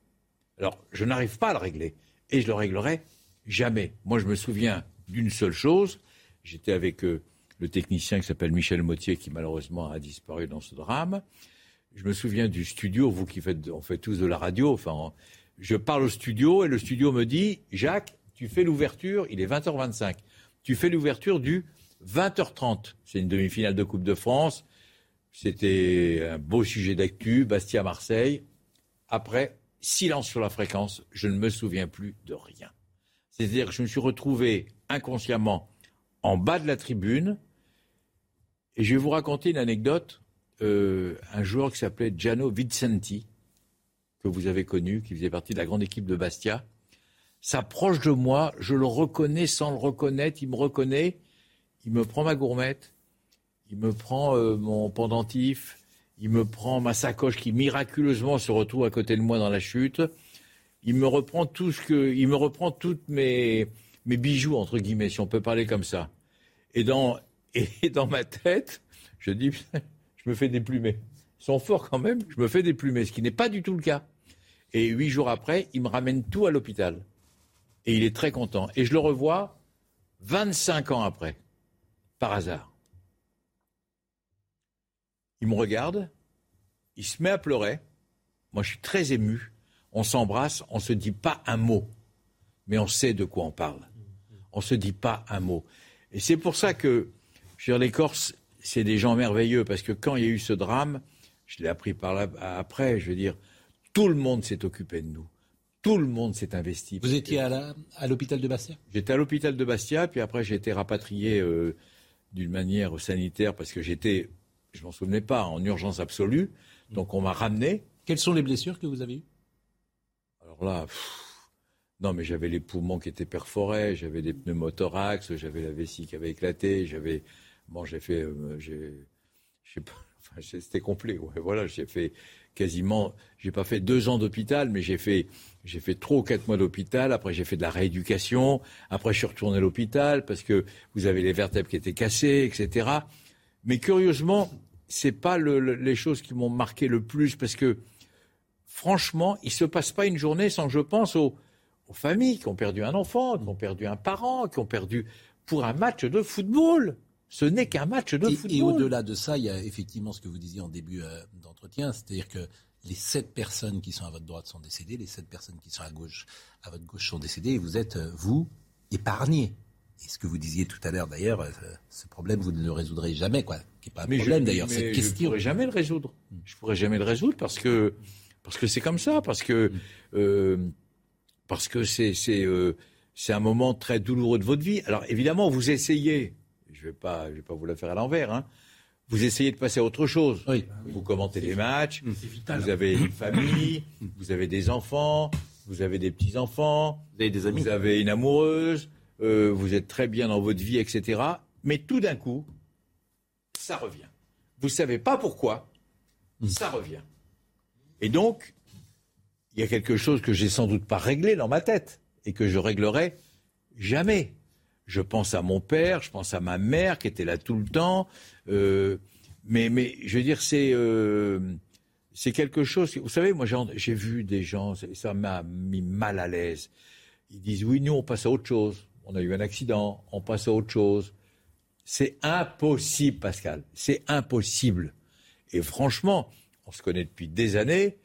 Alors, je n'arrive pas à le régler. Et je le réglerai jamais. Moi, je me souviens d'une seule chose. J'étais avec le technicien qui s'appelle Michel Mottier, qui malheureusement a disparu dans ce drame je me souviens du studio, vous qui faites, on fait tous de la radio, enfin, je parle au studio et le studio me dit, Jacques, tu fais l'ouverture, il est 20h25, tu fais l'ouverture du 20h30. C'est une demi-finale de Coupe de France. C'était un beau sujet d'actu, Bastia-Marseille. Après, silence sur la fréquence, je ne me souviens plus de rien. C'est-à-dire que je me suis retrouvé inconsciemment en bas de la tribune. Et je vais vous raconter une anecdote euh, un joueur qui s'appelait Gianno Vincenti, que vous avez connu, qui faisait partie de la grande équipe de Bastia, s'approche de moi, je le reconnais sans le reconnaître, il me reconnaît, il me prend ma gourmette, il me prend euh, mon pendentif, Il me prend ma sacoche qui miraculeusement se retrouve à côté de moi dans la chute. Il me reprend tout ce que, il me reprend toutes mes, mes bijoux entre guillemets, si on peut parler comme ça. Et dans, et dans ma tête, je dis, je me fais déplumer. Ils sont forts quand même, je me fais déplumer, ce qui n'est pas du tout le cas. Et huit jours après, il me ramène tout à l'hôpital. Et il est très content. Et je le revois 25 ans après, par hasard. Il me regarde, il se met à pleurer. Moi, je suis très ému. On s'embrasse, on ne se dit pas un mot, mais on sait de quoi on parle. On ne se dit pas un mot. Et c'est pour ça que, je veux les Corses, c'est des gens merveilleux, parce que quand il y a eu ce drame, je l'ai appris par là, après, je veux dire, tout le monde s'est occupé de nous. Tout le monde s'est investi. Vous étiez à l'hôpital de Bastia? J'étais à l'hôpital de Bastia, puis après j'ai été rapatrié euh, d'une manière sanitaire parce que j'étais, je m'en souvenais pas, en urgence absolue. Donc on m'a ramené. Quelles sont les blessures que vous avez eues? Alors là, non mais j'avais les poumons qui étaient perforés, j'avais des pneumothorax, j'avais la vessie qui avait éclaté, j'avais, bon j'ai fait, euh, j'ai, c'était complet. Ouais, voilà, j'ai fait quasiment, j'ai pas fait deux ans d'hôpital, mais j'ai fait, j'ai fait trois ou quatre mois d'hôpital. Après, j'ai fait de la rééducation. Après, je suis retourné à l'hôpital parce que vous avez les vertèbres qui étaient cassées, etc. Mais curieusement, c'est pas les choses qui m'ont marqué le plus parce que, franchement, il se passe pas une journée sans que je pense aux familles qui ont perdu un enfant, qui ont perdu un parent, qui ont perdu pour un match de football. Ce n'est qu'un match de football. Et au-delà de ça, il y a effectivement ce que vous disiez en début euh, d'entretien, c'est-à-dire que les sept personnes qui sont à votre droite sont décédées, les sept personnes qui sont à gauche, à votre gauche sont décédées, et vous êtes, euh, vous, épargnés. Et ce que vous disiez tout à l'heure, d'ailleurs, euh, ce problème, vous ne le résoudrez jamais, quoi. Qui n'est pas un problème, d'ailleurs, cette question. Je ne pourrais jamais le résoudre. Je pourrais jamais le résoudre parce que parce que c'est comme ça, parce que mm. parce que c'est c'est c'est un moment très douloureux de votre vie. Alors évidemment, vous essayez je ne vais, pas, je vais pas vous la faire à l'envers. Hein. Vous essayez de passer à autre chose. Vous commentez les matchs, vous avez une famille, vous avez des enfants, vous avez des petits-enfants, vous avez des amis, vous avez une amoureuse, euh, vous êtes très bien dans votre vie, etc. Mais tout d'un coup, ça revient. Vous ne savez pas pourquoi, ça revient. Et donc, il y a quelque chose que j'ai sans doute pas réglé dans ma tête et que je réglerai jamais. Je pense à mon père, je pense à ma mère qui était là tout le temps. Euh, mais, mais je veux dire, c'est euh, c'est quelque chose. Vous savez, moi, j'ai vu des gens, ça m'a mis mal à l'aise. Ils disent oui, nous, on passe à autre chose. On a eu un accident, on passe à autre chose. C'est impossible, Pascal. C'est impossible. Et franchement, on se connaît depuis des années.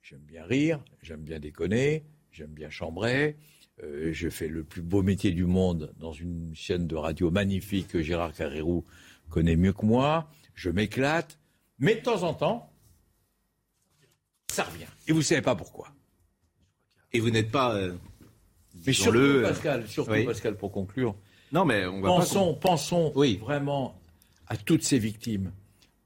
J'aime bien rire, j'aime bien déconner, j'aime bien chambrer. Euh, je fais le plus beau métier du monde dans une chaîne de radio magnifique que Gérard Carrérou connaît mieux que moi. Je m'éclate. Mais de temps en temps, ça revient. Et vous ne savez pas pourquoi. Et vous n'êtes pas. Euh, mais surtout, le... Pascal, surtout Pascal, pour conclure. Non, mais on va pensons, pensons vraiment à toutes ces victimes.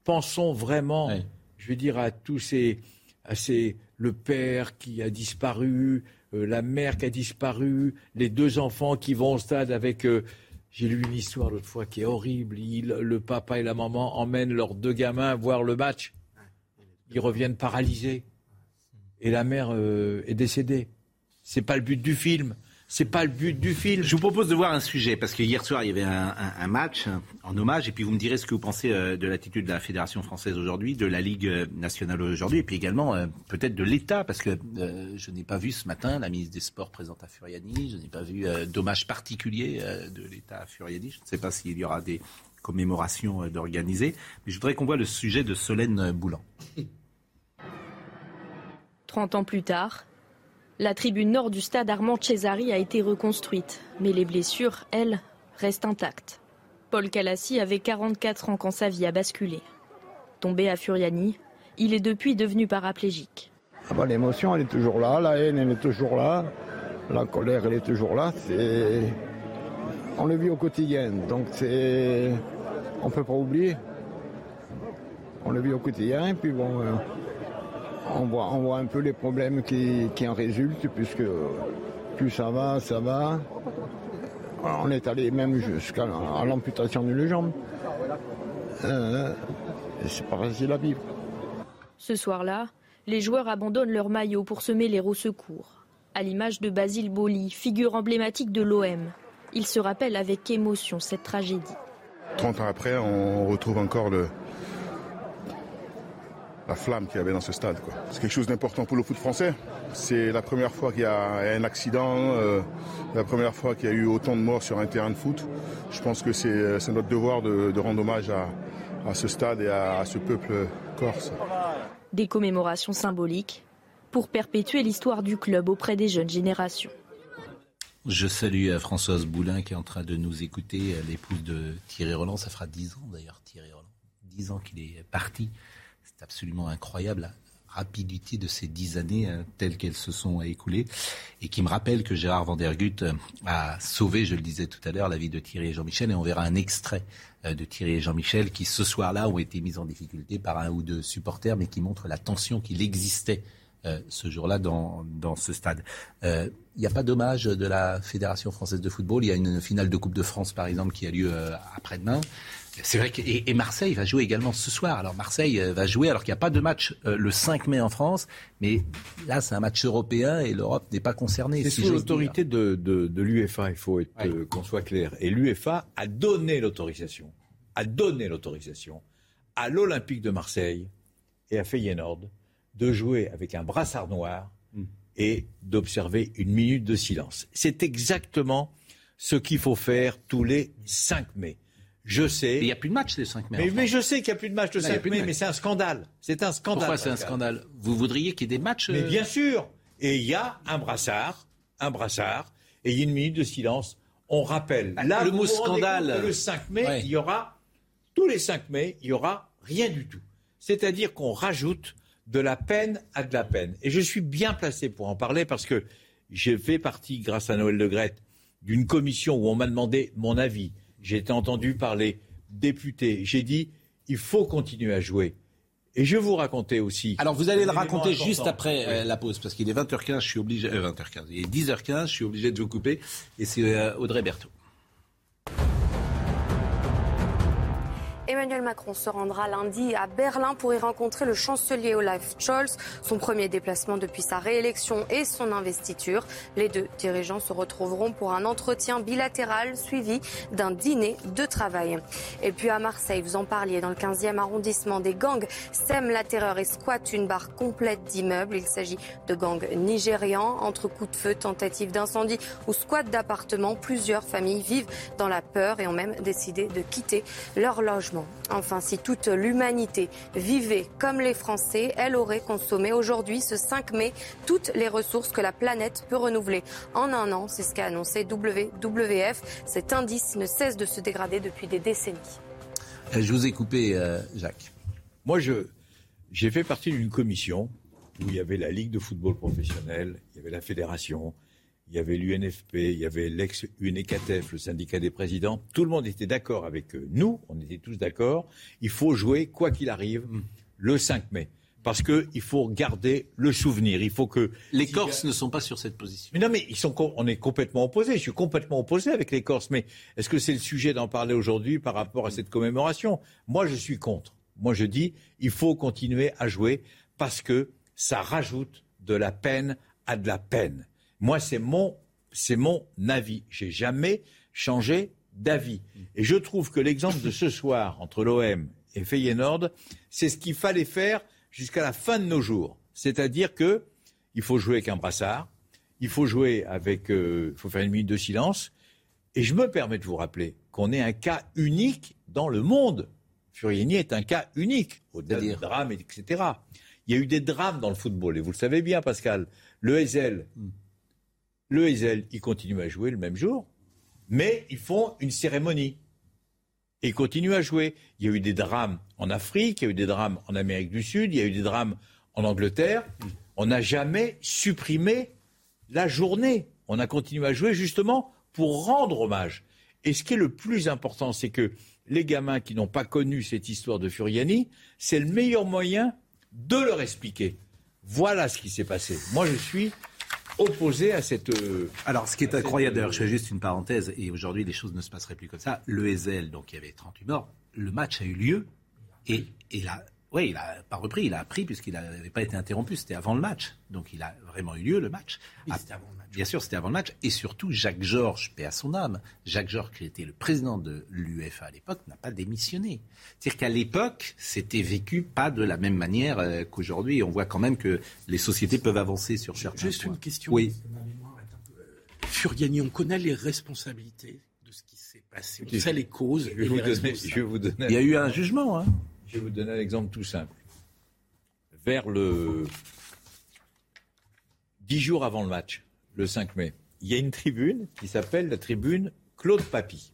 Pensons vraiment, je veux dire, à tous ces, à ces, le père qui a disparu, euh, la mère qui a disparu, les deux enfants qui vont au stade avec. Euh, j'ai lu une histoire l'autre fois qui est horrible. le papa et la maman emmènent leurs deux gamins voir le match. Ils reviennent paralysés. Et la mère euh, est décédée. C'est pas le but du film. C'est pas le but du film. Je vous propose de voir un sujet, parce que hier soir, il y avait un, match en hommage, et puis vous me direz ce que vous pensez euh, de l'attitude de la Fédération française aujourd'hui, de la Ligue euh, nationale aujourd'hui, et puis également euh, peut-être de l'État, parce que je n'ai pas vu ce matin la ministre des Sports présente à Furiani, je n'ai pas vu d'hommage particulier de l'État à Furiani, je ne sais pas s'il y aura des commémorations d'organiser, mais je voudrais qu'on voit le sujet de Solène Boulan. 30 ans plus tard, la tribune nord du stade Armand Cesari a été reconstruite, mais les blessures, elles, restent intactes. Paul Calassi avait 44 ans quand sa vie a basculé. Tombé à Furiani, il est depuis devenu paraplégique. Ah bah, l'émotion, elle est toujours là, la haine, elle est toujours là, la colère, elle est toujours là. On le vit au quotidien, donc c'est... On ne peut pas oublier. On le vit au quotidien, et puis bon... Euh, on voit, un peu les problèmes qui, en résultent, puisque plus ça va, ça va. On est allé même jusqu'à l'amputation d'une jambe. Euh, c'est pas facile à vivre. Ce soir-là, les joueurs abandonnent leur maillot pour se mêler au secours. À l'image de Basile Boli, figure emblématique de l'OM. Il se rappelle avec émotion cette tragédie. 30 ans après, on retrouve encore le, la flamme qu'il y avait dans ce stade. C'est quelque chose d'important pour le foot français. C'est la première fois qu'il y a un accident, euh, la première fois qu'il y a eu autant de morts sur un terrain de foot. Je pense que c'est euh, notre devoir de, rendre hommage à, ce stade et à, ce peuple corse. Des commémorations symboliques pour perpétuer l'histoire du club auprès des jeunes générations. Je salue euh, Françoise Boulin qui est en train de nous écouter, l'épouse de Thierry Roland. Ça fera dix ans d'ailleurs, Thierry Roland. Dix ans qu'il est parti. C'est absolument incroyable la rapidité de ces dix années euh, telles qu'elles se sont écoulées et qui me rappelle que Gérard Van Der Gut euh, a sauvé, je le disais tout à l'heure, la vie de Thierry et Jean-Michel et on verra un extrait euh, de Thierry et Jean-Michel qui ce soir-là ont été mis en difficulté par un ou deux supporters mais qui montrent la tension qu'il existait ce jour-là dans, dans ce stade. Il n'y a pas d'hommage de la Fédération française de football. Il y a une finale de Coupe de France, par exemple, qui a lieu après-demain. C'est vrai que et, Marseille va jouer également ce soir. Alors Marseille euh, va jouer alors qu'il n'y a pas de match euh, le 5 mai en France, mais là c'est un match européen et l'Europe n'est pas concernée. C'est sous l'autorité de, de, l'UEFA, il faut euh, qu'on soit clair. Et l'UEFA a donné l'autorisation, a donné l'autorisation à l'Olympique de Marseille et à Feyenoord de jouer avec un brassard noir hmm. et d'observer une minute de silence. C'est exactement ce qu'il faut faire tous les 5 mai. Je sais. il n'y a plus de match le 5 mai. Mais, je sais qu'il n'y a plus de match le 5 mai, mais c'est un scandale. C'est un scandale. Pourquoi c'est un scandale? Vous voudriez qu'il y ait des matchs Mais euh, bien sûr. Et il y a un brassard, un brassard, et il y a une minute de silence. On rappelle. Bah, Là, le mot scandale. Le 5 mai, il y aura tous les 5 mai, il y aura rien du tout. C'est-à-dire qu'on rajoute de la peine à de la peine. Et je suis bien placé pour en parler parce que j'ai fait partie, grâce à Noël Le d'une commission où on m'a demandé mon avis j'ai été entendu par les députés. J'ai dit, il faut continuer à jouer. Et je vais vous raconter aussi. Alors vous allez le raconter juste après euh, la pause, parce qu'il est 20h15, je suis obligé. 20h15, euh, il est 10h15, je suis obligé de vous couper. Et c'est euh, Audrey Berthaud. Emmanuel Macron se rendra lundi à Berlin pour y rencontrer le chancelier Olaf Scholz, son premier déplacement depuis sa réélection et son investiture. Les deux dirigeants se retrouveront pour un entretien bilatéral suivi d'un dîner de travail. Et puis à Marseille, vous en parliez, dans le 15e arrondissement, des gangs sèment la terreur et squattent une barre complète d'immeubles. Il s'agit de gangs nigérians. Entre coups de feu, tentatives d'incendie ou squats d'appartements, plusieurs familles vivent dans la peur et ont même décidé de quitter leur logement. Enfin, si toute l'humanité vivait comme les Français, elle aurait consommé aujourd'hui, ce 5 mai, toutes les ressources que la planète peut renouveler en un an. C'est ce qu'a annoncé WWF. Cet indice ne cesse de se dégrader depuis des décennies. Euh, je vous ai coupé, euh, Jacques. Moi, j'ai fait partie d'une commission où il y avait la Ligue de football professionnel, il y avait la fédération, il y avait l'UNFP, il y avait l'ex-UNECATEF, le syndicat des présidents. Tout le monde était d'accord avec nous, on était tous d'accord. Il faut jouer, quoi qu'il arrive, mm. le 5 mai. Parce qu'il faut garder le souvenir. Il faut que les Corses ne sont pas sur cette position. Mais non, mais ils sont, on est complètement opposés. Je suis complètement opposé avec les Corses. Mais est-ce que c'est le sujet d'en parler aujourd'hui par rapport à cette commémoration? Moi, je suis contre. Moi, je dis, il faut continuer à jouer parce que ça rajoute de la peine à de la peine. Moi, c'est mon, c'est mon avis. J'ai jamais changé d'avis. Et je trouve que l'exemple de ce soir entre l'OM et Feyenoord, c'est ce qu'il fallait faire jusqu'à la fin de nos jours. C'est-à-dire que il faut jouer avec un brassard, il faut jouer avec, euh, il faut faire une minute de silence. Et je me permets de vous rappeler qu'on est un cas unique dans le monde. Furiani est un cas unique, au-delà des drames, etc. Il y a eu des drames dans le football, et vous le savez bien, Pascal. Le Hazel, hmm. Le Hazel, ils continuent à jouer le même jour, mais ils font une cérémonie. Et ils continuent à jouer. Il y a eu des drames en Afrique, il y a eu des drames en Amérique du Sud, il y a eu des drames en Angleterre. On n'a jamais supprimé la journée. On a continué à jouer justement pour rendre hommage. Et ce qui est le plus important, c'est que les gamins qui n'ont pas connu cette histoire de Furiani, c'est le meilleur moyen de leur expliquer. Voilà ce qui s'est passé. Moi, je suis opposé à cette. Euh, Alors, ce qui est incroyable, d'ailleurs, je fais juste une parenthèse, et aujourd'hui, les choses ne se passeraient plus comme ça. Le Ezel, donc il y avait 38 morts, le match a eu lieu, et, et là, Oui, il n'a pas repris, il a appris puisqu'il n'avait pas été interrompu. C'était avant le match. Donc il a vraiment eu lieu le match. Oui, c'était avant le match. Bien sûr, c'était avant le match. Et surtout, Jacques Georges, paix à son âme, Jacques Georges, qui était le président de l'UEFA à l'époque, n'a pas démissionné. C'est-à-dire qu'à l'époque, c'était vécu pas de la même manière euh, qu'aujourd'hui. On voit quand même que les sociétés peuvent avancer sur certains Juste points. une question. Oui. Euh, Furiani, on connaît les responsabilités de ce qui s'est passé. On sait les causes. Je vais, et vous les donner, responsables. je vais vous donner- Il y a eu un jugement. Hein. Je vais vous donner un exemple tout simple. Vers le. Dix jours avant le match, le 5 mai, il y a une tribune qui s'appelle la tribune Claude Papy.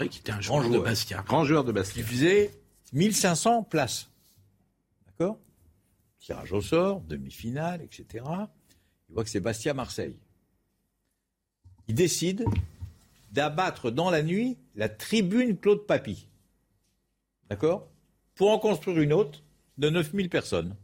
Oui, qui était un joueur de Bastia. Grand joueur de Bastia. Qui faisait 1500 places. D'accord? Tirage au sort, demi-finale, etc. Il voit que c'est Bastia-Marseille. Il décide d'abattre dans la nuit la tribune Claude Papy. D'accord? Pour en construire une autre de 9000 personnes.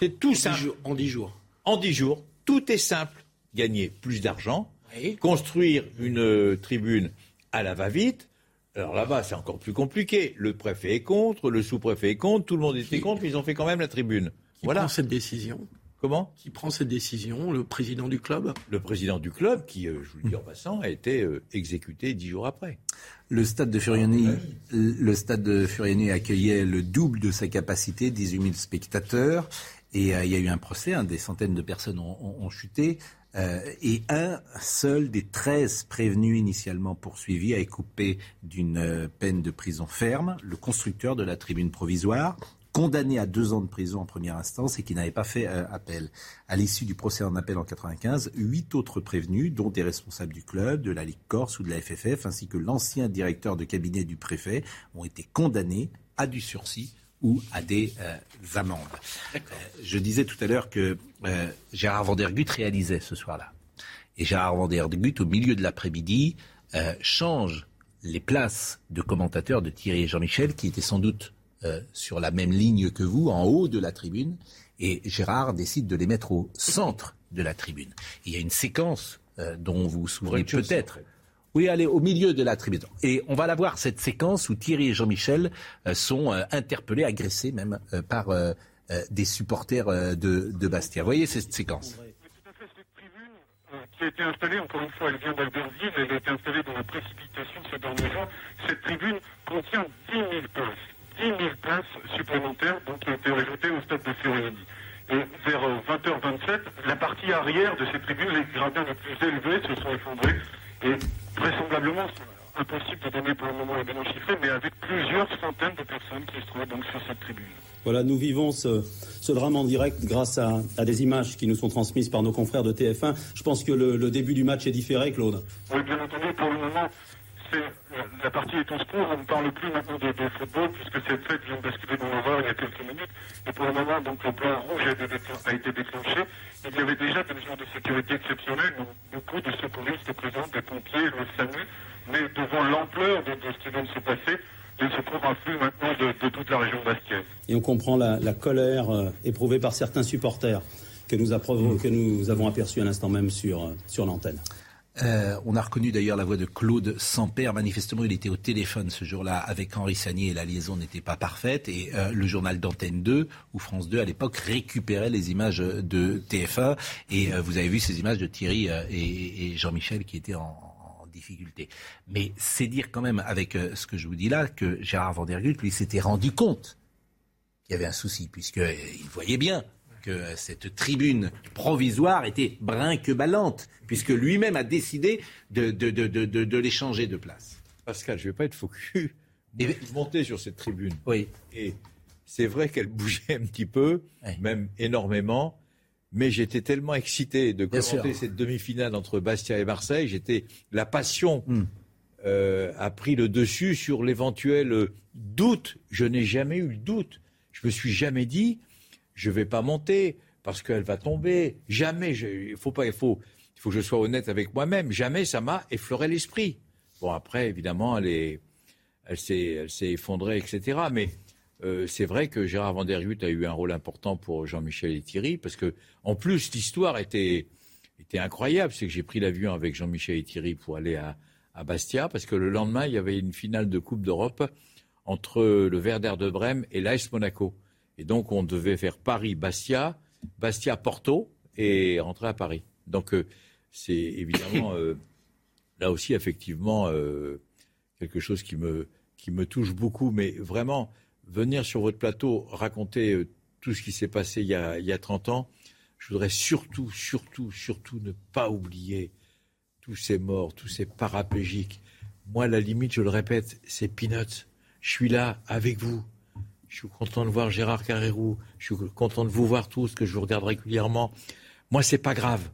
C'est tout simple. en 10 jours. En 10 jours. Tout est simple. Gagner plus d'argent, construire une euh, tribune à la va-vite. Alors là-bas, c'est encore plus compliqué. Le préfet est contre, le sous-préfet est contre, tout le monde était contre, mais ils ont fait quand même la tribune. Qui voilà. prend cette décision Comment? Qui prend cette décision Le président du club? Le président du club, qui, euh, je vous le dis en passant, a été euh, exécuté dix jours après. Le stade de Furiani, le stade de Furiani accueillait le double de sa capacité, 18 000 spectateurs. Et euh, il y a eu un procès, hein, des centaines de personnes ont, chuté. euh, et un seul des 13 prévenus initialement poursuivis a été coupé d'une euh, peine de prison ferme, le constructeur de la tribune provisoire, condamné à deux ans de prison en première instance et qui n'avait pas fait appel. À l'issue du procès en appel en 95, huit autres prévenus, dont des responsables du club, de la Ligue Corse ou de la FFF, ainsi que l'ancien directeur de cabinet du préfet, ont été condamnés à du sursis ou à des euh, amendes. Euh, je disais tout à l'heure que euh, Gérard Vandergut réalisait ce soir-là. Et Gérard Vandergut, au milieu de l'après-midi, change les places de commentateurs de Thierry et Jean-Michel, qui étaient sans doute euh, sur la même ligne que vous, en haut de la tribune, et Gérard décide de les mettre au centre de la tribune. Et il y a une séquence euh, dont vous vous souvenez peut-être. Oui, allez, au milieu de la tribune. Et on va la voir, cette séquence où Thierry et Jean-Michel euh, sont euh, interpellés, agressés même, euh, par des supporters de, Bastia. Vous voyez cette séquence qui a été installée, encore une fois, elle vient d'Albertville, elle a été installée dans la précipitation ces derniers jours. Cette tribune contient 10 000 places. 10 000 places supplémentaires donc, qui ont été rajoutées au stade de Furiani. Et vers euh, 20h27, la partie arrière de cette tribune, les gradins les plus élevés se sont effondrés. Et vraisemblablement, c'est impossible de donner pour le moment les éléments chiffrés, mais avec plusieurs centaines de personnes qui se trouvaient donc sur cette tribune. Voilà, nous vivons ce, ce drame en direct grâce à, à des images qui nous sont transmises par nos confrères de TF1. Je pense que le, le début du match est différé, Claude. Oui, bien entendu, pour le moment, la, la partie est en cours. On ne parle plus maintenant de, football, puisque cette fête vient de basculer dans l'horreur il y a quelques minutes. Et pour le moment, donc, le plan rouge a été, déclenché. Il y avait déjà des mesures de sécurité exceptionnelles. Donc, beaucoup de secouristes étaient présents, des pompiers, le SAMU. Mais devant l'ampleur de, ce qui vient de se passer, il se trouve un flux maintenant de, toute la région bastiaise. Et on comprend la, colère euh, éprouvée par certains supporters que nous, avons aperçus à l'instant même sur, euh, sur l'antenne. Euh, on a reconnu d'ailleurs la voix de Claude Sampère. Manifestement, il était au téléphone ce jour-là avec Henri Sagnier et la liaison n'était pas parfaite. Et euh, le journal d'Antenne 2 ou France 2 à l'époque récupérait les images de TF1. Et euh, vous avez vu ces images de Thierry et, Jean-Michel qui étaient en, difficulté. Mais c'est dire quand même avec ce que je vous dis là que Gérard Vandergut, lui, s'était rendu compte qu'il y avait un souci puisqu'il voyait bien que euh, cette tribune provisoire était brinque-ballante, puisque lui-même a décidé de, de, de, place. Pascal, je ne vais pas être faux cul. Je montais sur cette tribune. Oui. Et c'est vrai qu'elle bougeait un petit peu, même énormément. Mais j'étais tellement excité de commenter cette demi-finale entre Bastia et Marseille. J'étais la passion Hmm. euh, a pris le dessus sur l'éventuel euh, doute. Je n'ai jamais eu le doute. Je me suis jamais dit je vais pas monter parce qu'elle va tomber. Jamais. Il faut pas. Il faut. Il faut que je sois honnête avec moi-même. Jamais ça m'a effleuré l'esprit. Bon après évidemment elle est elle s'est, effondrée, etc. Mais euh, c'est vrai que Gérard Van Der Gut a eu un rôle important pour Jean-Michel et Thierry, parce que en plus l'histoire était, incroyable. C'est que j'ai pris l'avion avec Jean-Michel et Thierry pour aller à, à Bastia, parce que le lendemain il y avait une finale de Coupe d'Europe entre le Werder de Brême et l'AS Monaco. Et donc, on devait faire Paris-Bastia, Bastia-Porto et rentrer à Paris. Donc, euh, c'est évidemment, euh, là aussi, effectivement, euh, quelque chose qui me, qui me touche beaucoup. Mais vraiment, venir sur votre plateau, raconter tout ce qui s'est passé il y, a, il y a 30 ans, je voudrais surtout, surtout, surtout ne pas oublier tous ces morts, tous ces paraplégiques. Moi, la limite, je le répète, c'est peanuts. Je suis là avec vous. Je suis content de voir Gérard Carrérou. Je suis content de vous voir tous, que je vous regarde régulièrement. Moi, c'est pas grave.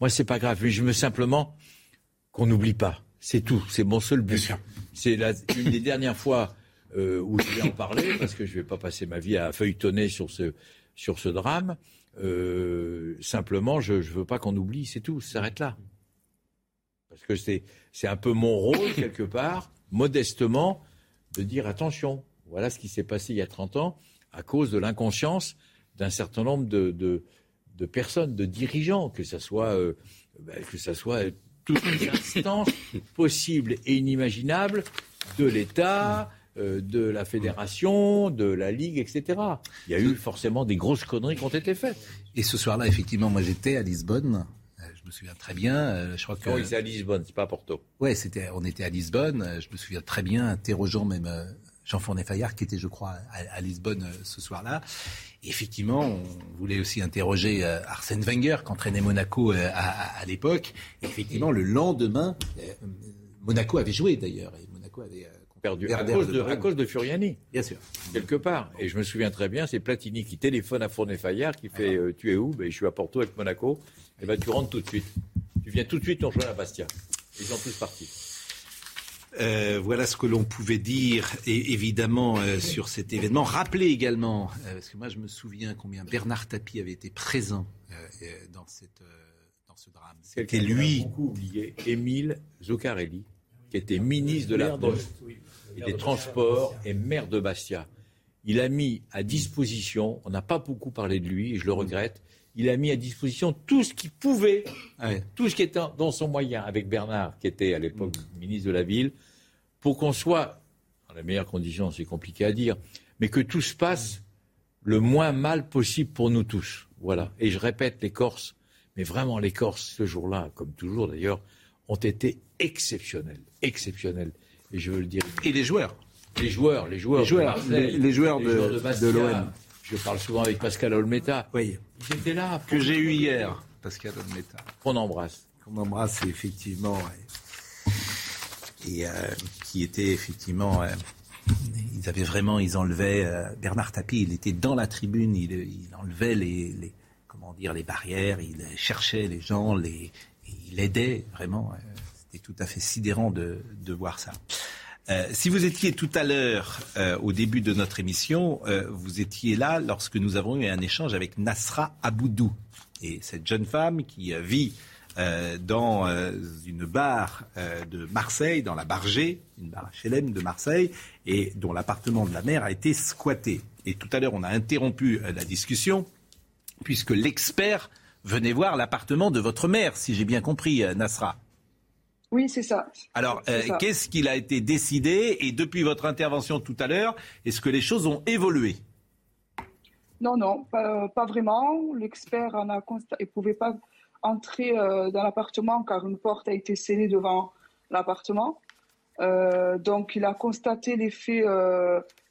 Moi, c'est pas grave. Mais je veux simplement qu'on n'oublie pas. C'est tout. C'est mon seul but. C'est une des dernières fois euh, où je vais en parler, parce que je ne vais pas passer ma vie à feuilletonner sur ce, sur ce drame. Euh, simplement, je ne veux pas qu'on oublie, c'est tout, ça s'arrête là. Parce que c'est, c'est un peu mon rôle, quelque part, modestement, de dire attention, voilà ce qui s'est passé il y a 30 ans, à cause de l'inconscience d'un certain nombre de, de, personnes, de dirigeants, que ce soit, euh, ben, que ça soit toutes les instances possibles et inimaginables de l'État, euh, de la fédération, de la ligue, etc. Il y a eu forcément des grosses conneries qui ont été faites. Et ce soir-là, effectivement, moi j'étais à Lisbonne. Euh, je me souviens très bien. Je crois que. C'est à Lisbonne, c'est pas à Porto. Ouais, c'était. On était à Lisbonne. Je me souviens très bien, interrogeant même Jean Fournet Fayard, qui était, je crois, à, Lisbonne ce soir-là. effectivement, on voulait aussi interroger Arsène Wenger, qui entraînait Monaco à, l'époque. Effectivement, le lendemain, Monaco avait joué d'ailleurs, et Monaco avait perdu à cause, de, à cause, de, Furiani. Bien sûr. Quelque part. Et je me souviens très bien, c'est Platini qui téléphone à Fournet Fayard, qui fait euh, Tu es où? Ben, Je suis à Porto avec Monaco. Et eh ben, tu rentres tout de suite. Tu viens tout de suite, on rejoint à Bastia. Ils sont tous partis. Euh, voilà ce que l'on pouvait dire, et évidemment, euh, sur cet événement. Rappelez également, parce que moi je me souviens combien Bernard Tapie avait été présent dans, cette, dans ce drame. C'était lui. beaucoup oublié, Émile Zoccarelli, qui était ministre de la Poste et des Transports et maire de Bastia. Il a mis à disposition, on n'a pas beaucoup parlé de lui, et je le regrette, il a mis à disposition tout ce qu'il pouvait, tout ce qui était dans son moyen, avec Bernard, qui était à l'époque ministre de la Ville, pour qu'on soit, dans les meilleures conditions, c'est compliqué à dire, mais que tout se passe le moins mal possible pour nous tous. Voilà. Et je répète, les Corses, mais vraiment les Corses, ce jour-là, comme toujours d'ailleurs, ont été exceptionnels. Exceptionnels. Et je veux le dire. Et les joueurs Les joueurs, les joueurs. Les joueurs, de, les, joueurs de, l'OM. Je parle souvent avec Pascal Olmeta. Oui. Étaient là. Que j'ai eu hier, Pascal Olmeta. Qu'on embrasse. Qu'on embrasse, effectivement. Et euh, qui était effectivement. Euh, ils avaient vraiment, ils enlevaient. Euh, Bernard Tapie, il était dans la tribune, il, il enlevait les, les, comment dire, les barrières, il cherchait les gens, les, il aidait vraiment. Euh, c'était tout à fait sidérant de, voir ça. Euh, si vous étiez tout à l'heure, euh, au début de notre émission, vous étiez là lorsque nous avons eu un échange avec Nasra Aboudou. Et cette jeune femme qui vit dans une barre de Marseille, dans la Bargée, une barre HLM de Marseille, et dont l'appartement de la mère a été squatté. Et tout à l'heure, on a interrompu la discussion, puisque l'expert venez voir l'appartement de votre mère, si j'ai bien compris, euh, Nasra. Oui, c'est ça. Alors, euh, qu'est-ce qu'il a été décidé Et depuis votre intervention tout à l'heure, est-ce que les choses ont évolué? Non, non, pas, vraiment. L'expert ne pouvait pas entrer euh, dans l'appartement car une porte a été scellée devant l'appartement. donc, il a constaté les faits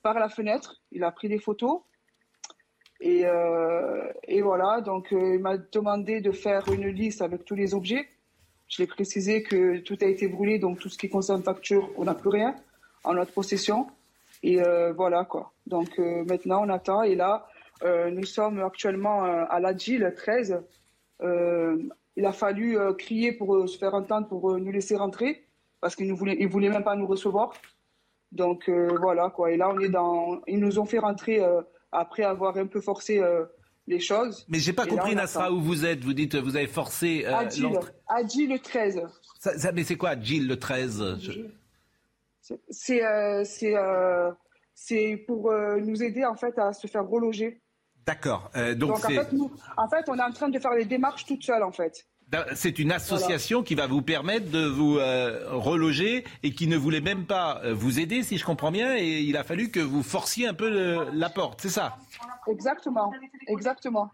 par la fenêtre. Il a pris des photos. Et, euh, et voilà, donc euh, il m'a demandé de faire une liste avec tous les objets. Je l'ai précisé que tout a été brûlé, donc tout ce qui concerne facture, on n'a plus rien en notre possession. Et euh, voilà quoi. Donc euh, maintenant on attend. Et là, euh, nous sommes actuellement à la GIL 13. il a fallu crier pour se faire entendre, pour nous laisser rentrer, parce qu'ils ne voulaient, voulaient même pas nous recevoir. Donc voilà quoi. Et là on est dans, ils nous ont fait rentrer après avoir un peu forcé les choses. Mais j'ai pas compris, Nasra, où vous êtes. Vous dites vous avez forcé euh, Gilles, le 13. mais c'est quoi, Gilles le 13 C'est euh, euh, pour nous aider en fait à se faire reloger. D'accord. donc, en, fait, en fait, on est en train de faire les démarches toute seule en fait. C'est une association qui va vous permettre de vous euh, reloger et qui ne voulait même pas euh, vous aider, si je comprends bien, et il a fallu que vous forciez un peu la porte, c'est ça? Exactement, exactement.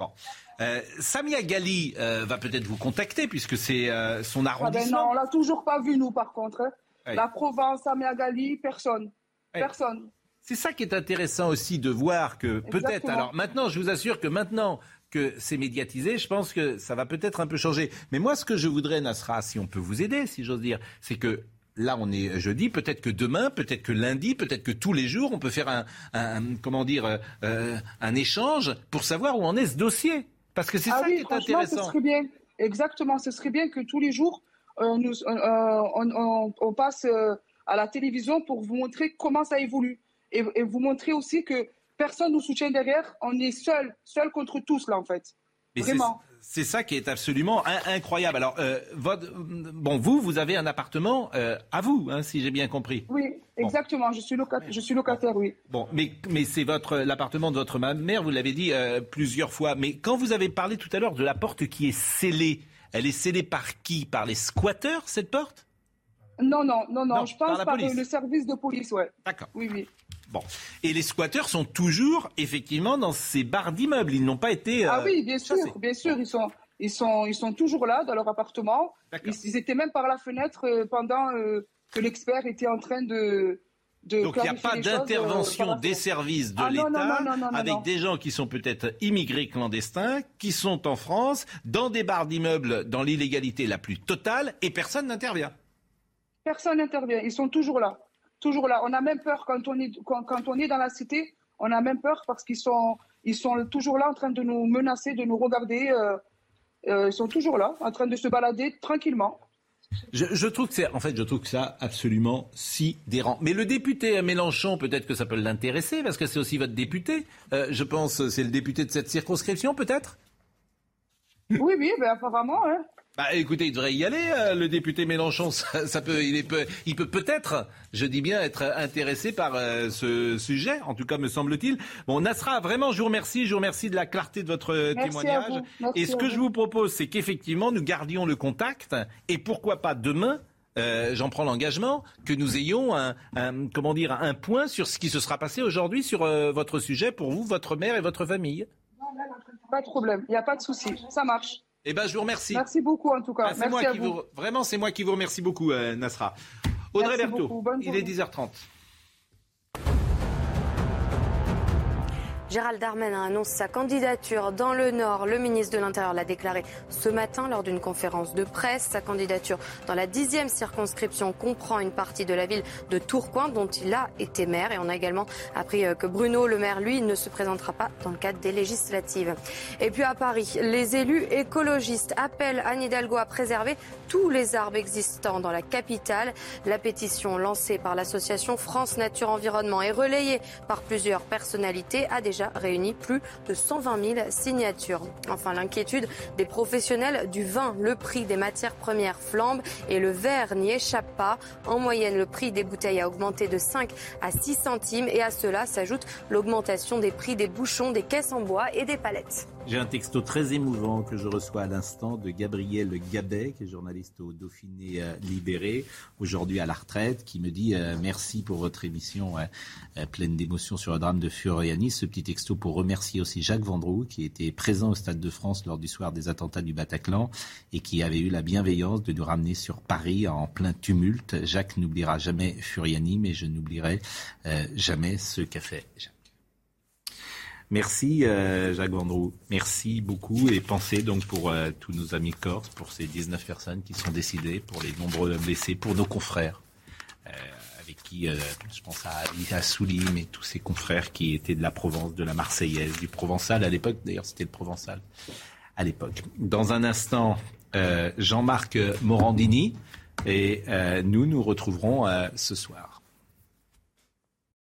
Euh, Samia Gali va peut-être vous contacter puisque c'est son arrondissement. Ah ben non, on l'a toujours pas vu nous par contre. Hein. La Provence, Samia Gali, personne, personne. C'est ça qui est intéressant aussi de voir que peut-être. Alors maintenant, je vous assure que maintenant que c'est médiatisé, je pense que ça va peut-être un peu changer. Mais moi, ce que je voudrais, Nasra, si on peut vous aider, si j'ose dire, c'est que là, on est jeudi. Peut-être que demain, peut-être que lundi, peut-être que tous les jours, on peut faire un, comment dire, euh, euh, un échange pour savoir où en est ce dossier. Parce que c'est ah ça qui est intéressant. Ce serait bien. Exactement, ce serait bien que tous les jours, euh, nous, on, passe à la télévision pour vous montrer comment ça évolue et, et vous montrer aussi que personne nous soutient derrière. On est seul, seul contre tous, là, en fait. Vraiment. C'est ça qui est absolument incroyable. Alors, euh, bon, vous, vous avez un appartement euh, à vous, hein, si j'ai bien compris. Oui, exactement. Je suis locataire, je suis locataire, oui. Bon, mais, mais c'est votre l'appartement de votre mère, vous l'avez dit euh, plusieurs fois. Mais quand vous avez parlé tout à l'heure de la porte qui est scellée, elle est scellée par qui? Par les squatteurs, cette porte? Non, non, non, non, je pense par, le service de police, ouais. D'accord. Oui, oui. Bon. Et les squatteurs sont toujours, effectivement, dans ces barres d'immeubles. Ils n'ont pas été. ah oui, bien sûr, bien sûr. Ils sont, ils, sont, ils sont toujours là, dans leur appartement. Ils, étaient même par la fenêtre euh, pendant euh, que l'expert était en train de. de Donc il n'y a pas euh, d'intervention des services de ah, l'État avec des gens qui sont peut-être immigrés clandestins, qui sont en France, dans des barres d'immeubles, dans l'illégalité la plus totale, et personne n'intervient. Personne n'intervient. Ils sont toujours là toujours là. On a même peur quand on est, quand, on est dans la cité, on a même peur parce qu'ils sont, ils sont toujours là en train de nous menacer, de nous regarder. Euh, euh, ils sont toujours là, en train de se balader tranquillement. Je, trouve que c'est, en fait, je trouve que ça absolument sidérant. Mais le député Mélenchon, peut-être que ça peut l'intéresser parce que c'est aussi votre député. Euh, je pense, c'est le député de cette circonscription, peut-être? Oui, oui, ben apparemment. Hein. Bah, écoutez, il devrait y aller, euh, le député Mélenchon. Ça, peut, il, peut, il peut peut-être, je dis bien, être intéressé par euh, ce sujet. En tout cas, me semble-t-il. Bon, Nasra, vraiment, je vous remercie. Je vous remercie de la clarté de votre témoignage. et ce que je vous propose, c'est qu'effectivement, nous gardions le contact. Et pourquoi pas demain euh, j'en prends l'engagement, que nous ayons un, comment dire, un point sur ce qui se sera passé aujourd'hui sur votre sujet pour vous, votre mère et votre famille. Pas de problème, il n'y a pas de souci, ça marche. Eh ben, je vous remercie. Merci beaucoup, en tout cas. Moi qui vous... Vraiment, c'est moi qui vous remercie beaucoup, euh, Nasra. Audrey Berthaud, il est 10h30. Gérald Darmanin annonce sa candidature dans le Nord. Le ministre de l'Intérieur l'a déclaré ce matin lors d'une conférence de presse. Sa candidature dans la dixième circonscription comprend une partie de la ville de Tourcoing dont il a été maire. Et on a également appris euh, que Bruno Le Maire, lui, ne se présentera pas dans le cadre des législatives. Et puis à Paris, les élus écologistes appellent Anne Hidalgo à préserver tous les arbres existants dans la capitale. La pétition lancée par l'association France Nature Environnement et relayée par plusieurs personnalités a déjà réuni plus de 120 000 signatures. Enfin, l'inquiétude des professionnels du vin. Le prix des matières premières flambe et le verre n'y échappe pas. En moyenne, le prix des bouteilles a augmenté de 5 à 6 centimes et à cela s'ajoute l'augmentation des prix des bouchons, des caisses en bois et des palettes. J'ai un texto très émouvant que je reçois à l'instant de Gabriel Gabet, qui est journaliste au Dauphiné euh, Libéré, aujourd'hui à la retraite, qui me dit euh, merci pour votre émission euh, pleine d'émotions sur le drame de Furiani. Ce petit texto pour remercier aussi Jacques Vendroux, qui était présent au Stade de France lors du soir des attentats du Bataclan et qui avait eu la bienveillance de nous ramener sur Paris en plein tumulte. Jacques n'oubliera jamais Furiani, mais je n'oublierai jamais ce qu'a fait Jacques. Merci euh, Jacques Vendroux. Merci beaucoup et pensez donc pour euh, tous nos amis corses, pour ces 19 personnes qui sont décidées, pour les nombreux blessés, pour nos confrères euh, avec qui je pense à Soulim et tous ces confrères qui étaient de la Provence, de la Marseillaise, du Provençal à l'époque. D'ailleurs, c'était le Provençal à l'époque. Dans un instant, Jean-Marc Morandini et nous nous retrouverons ce soir.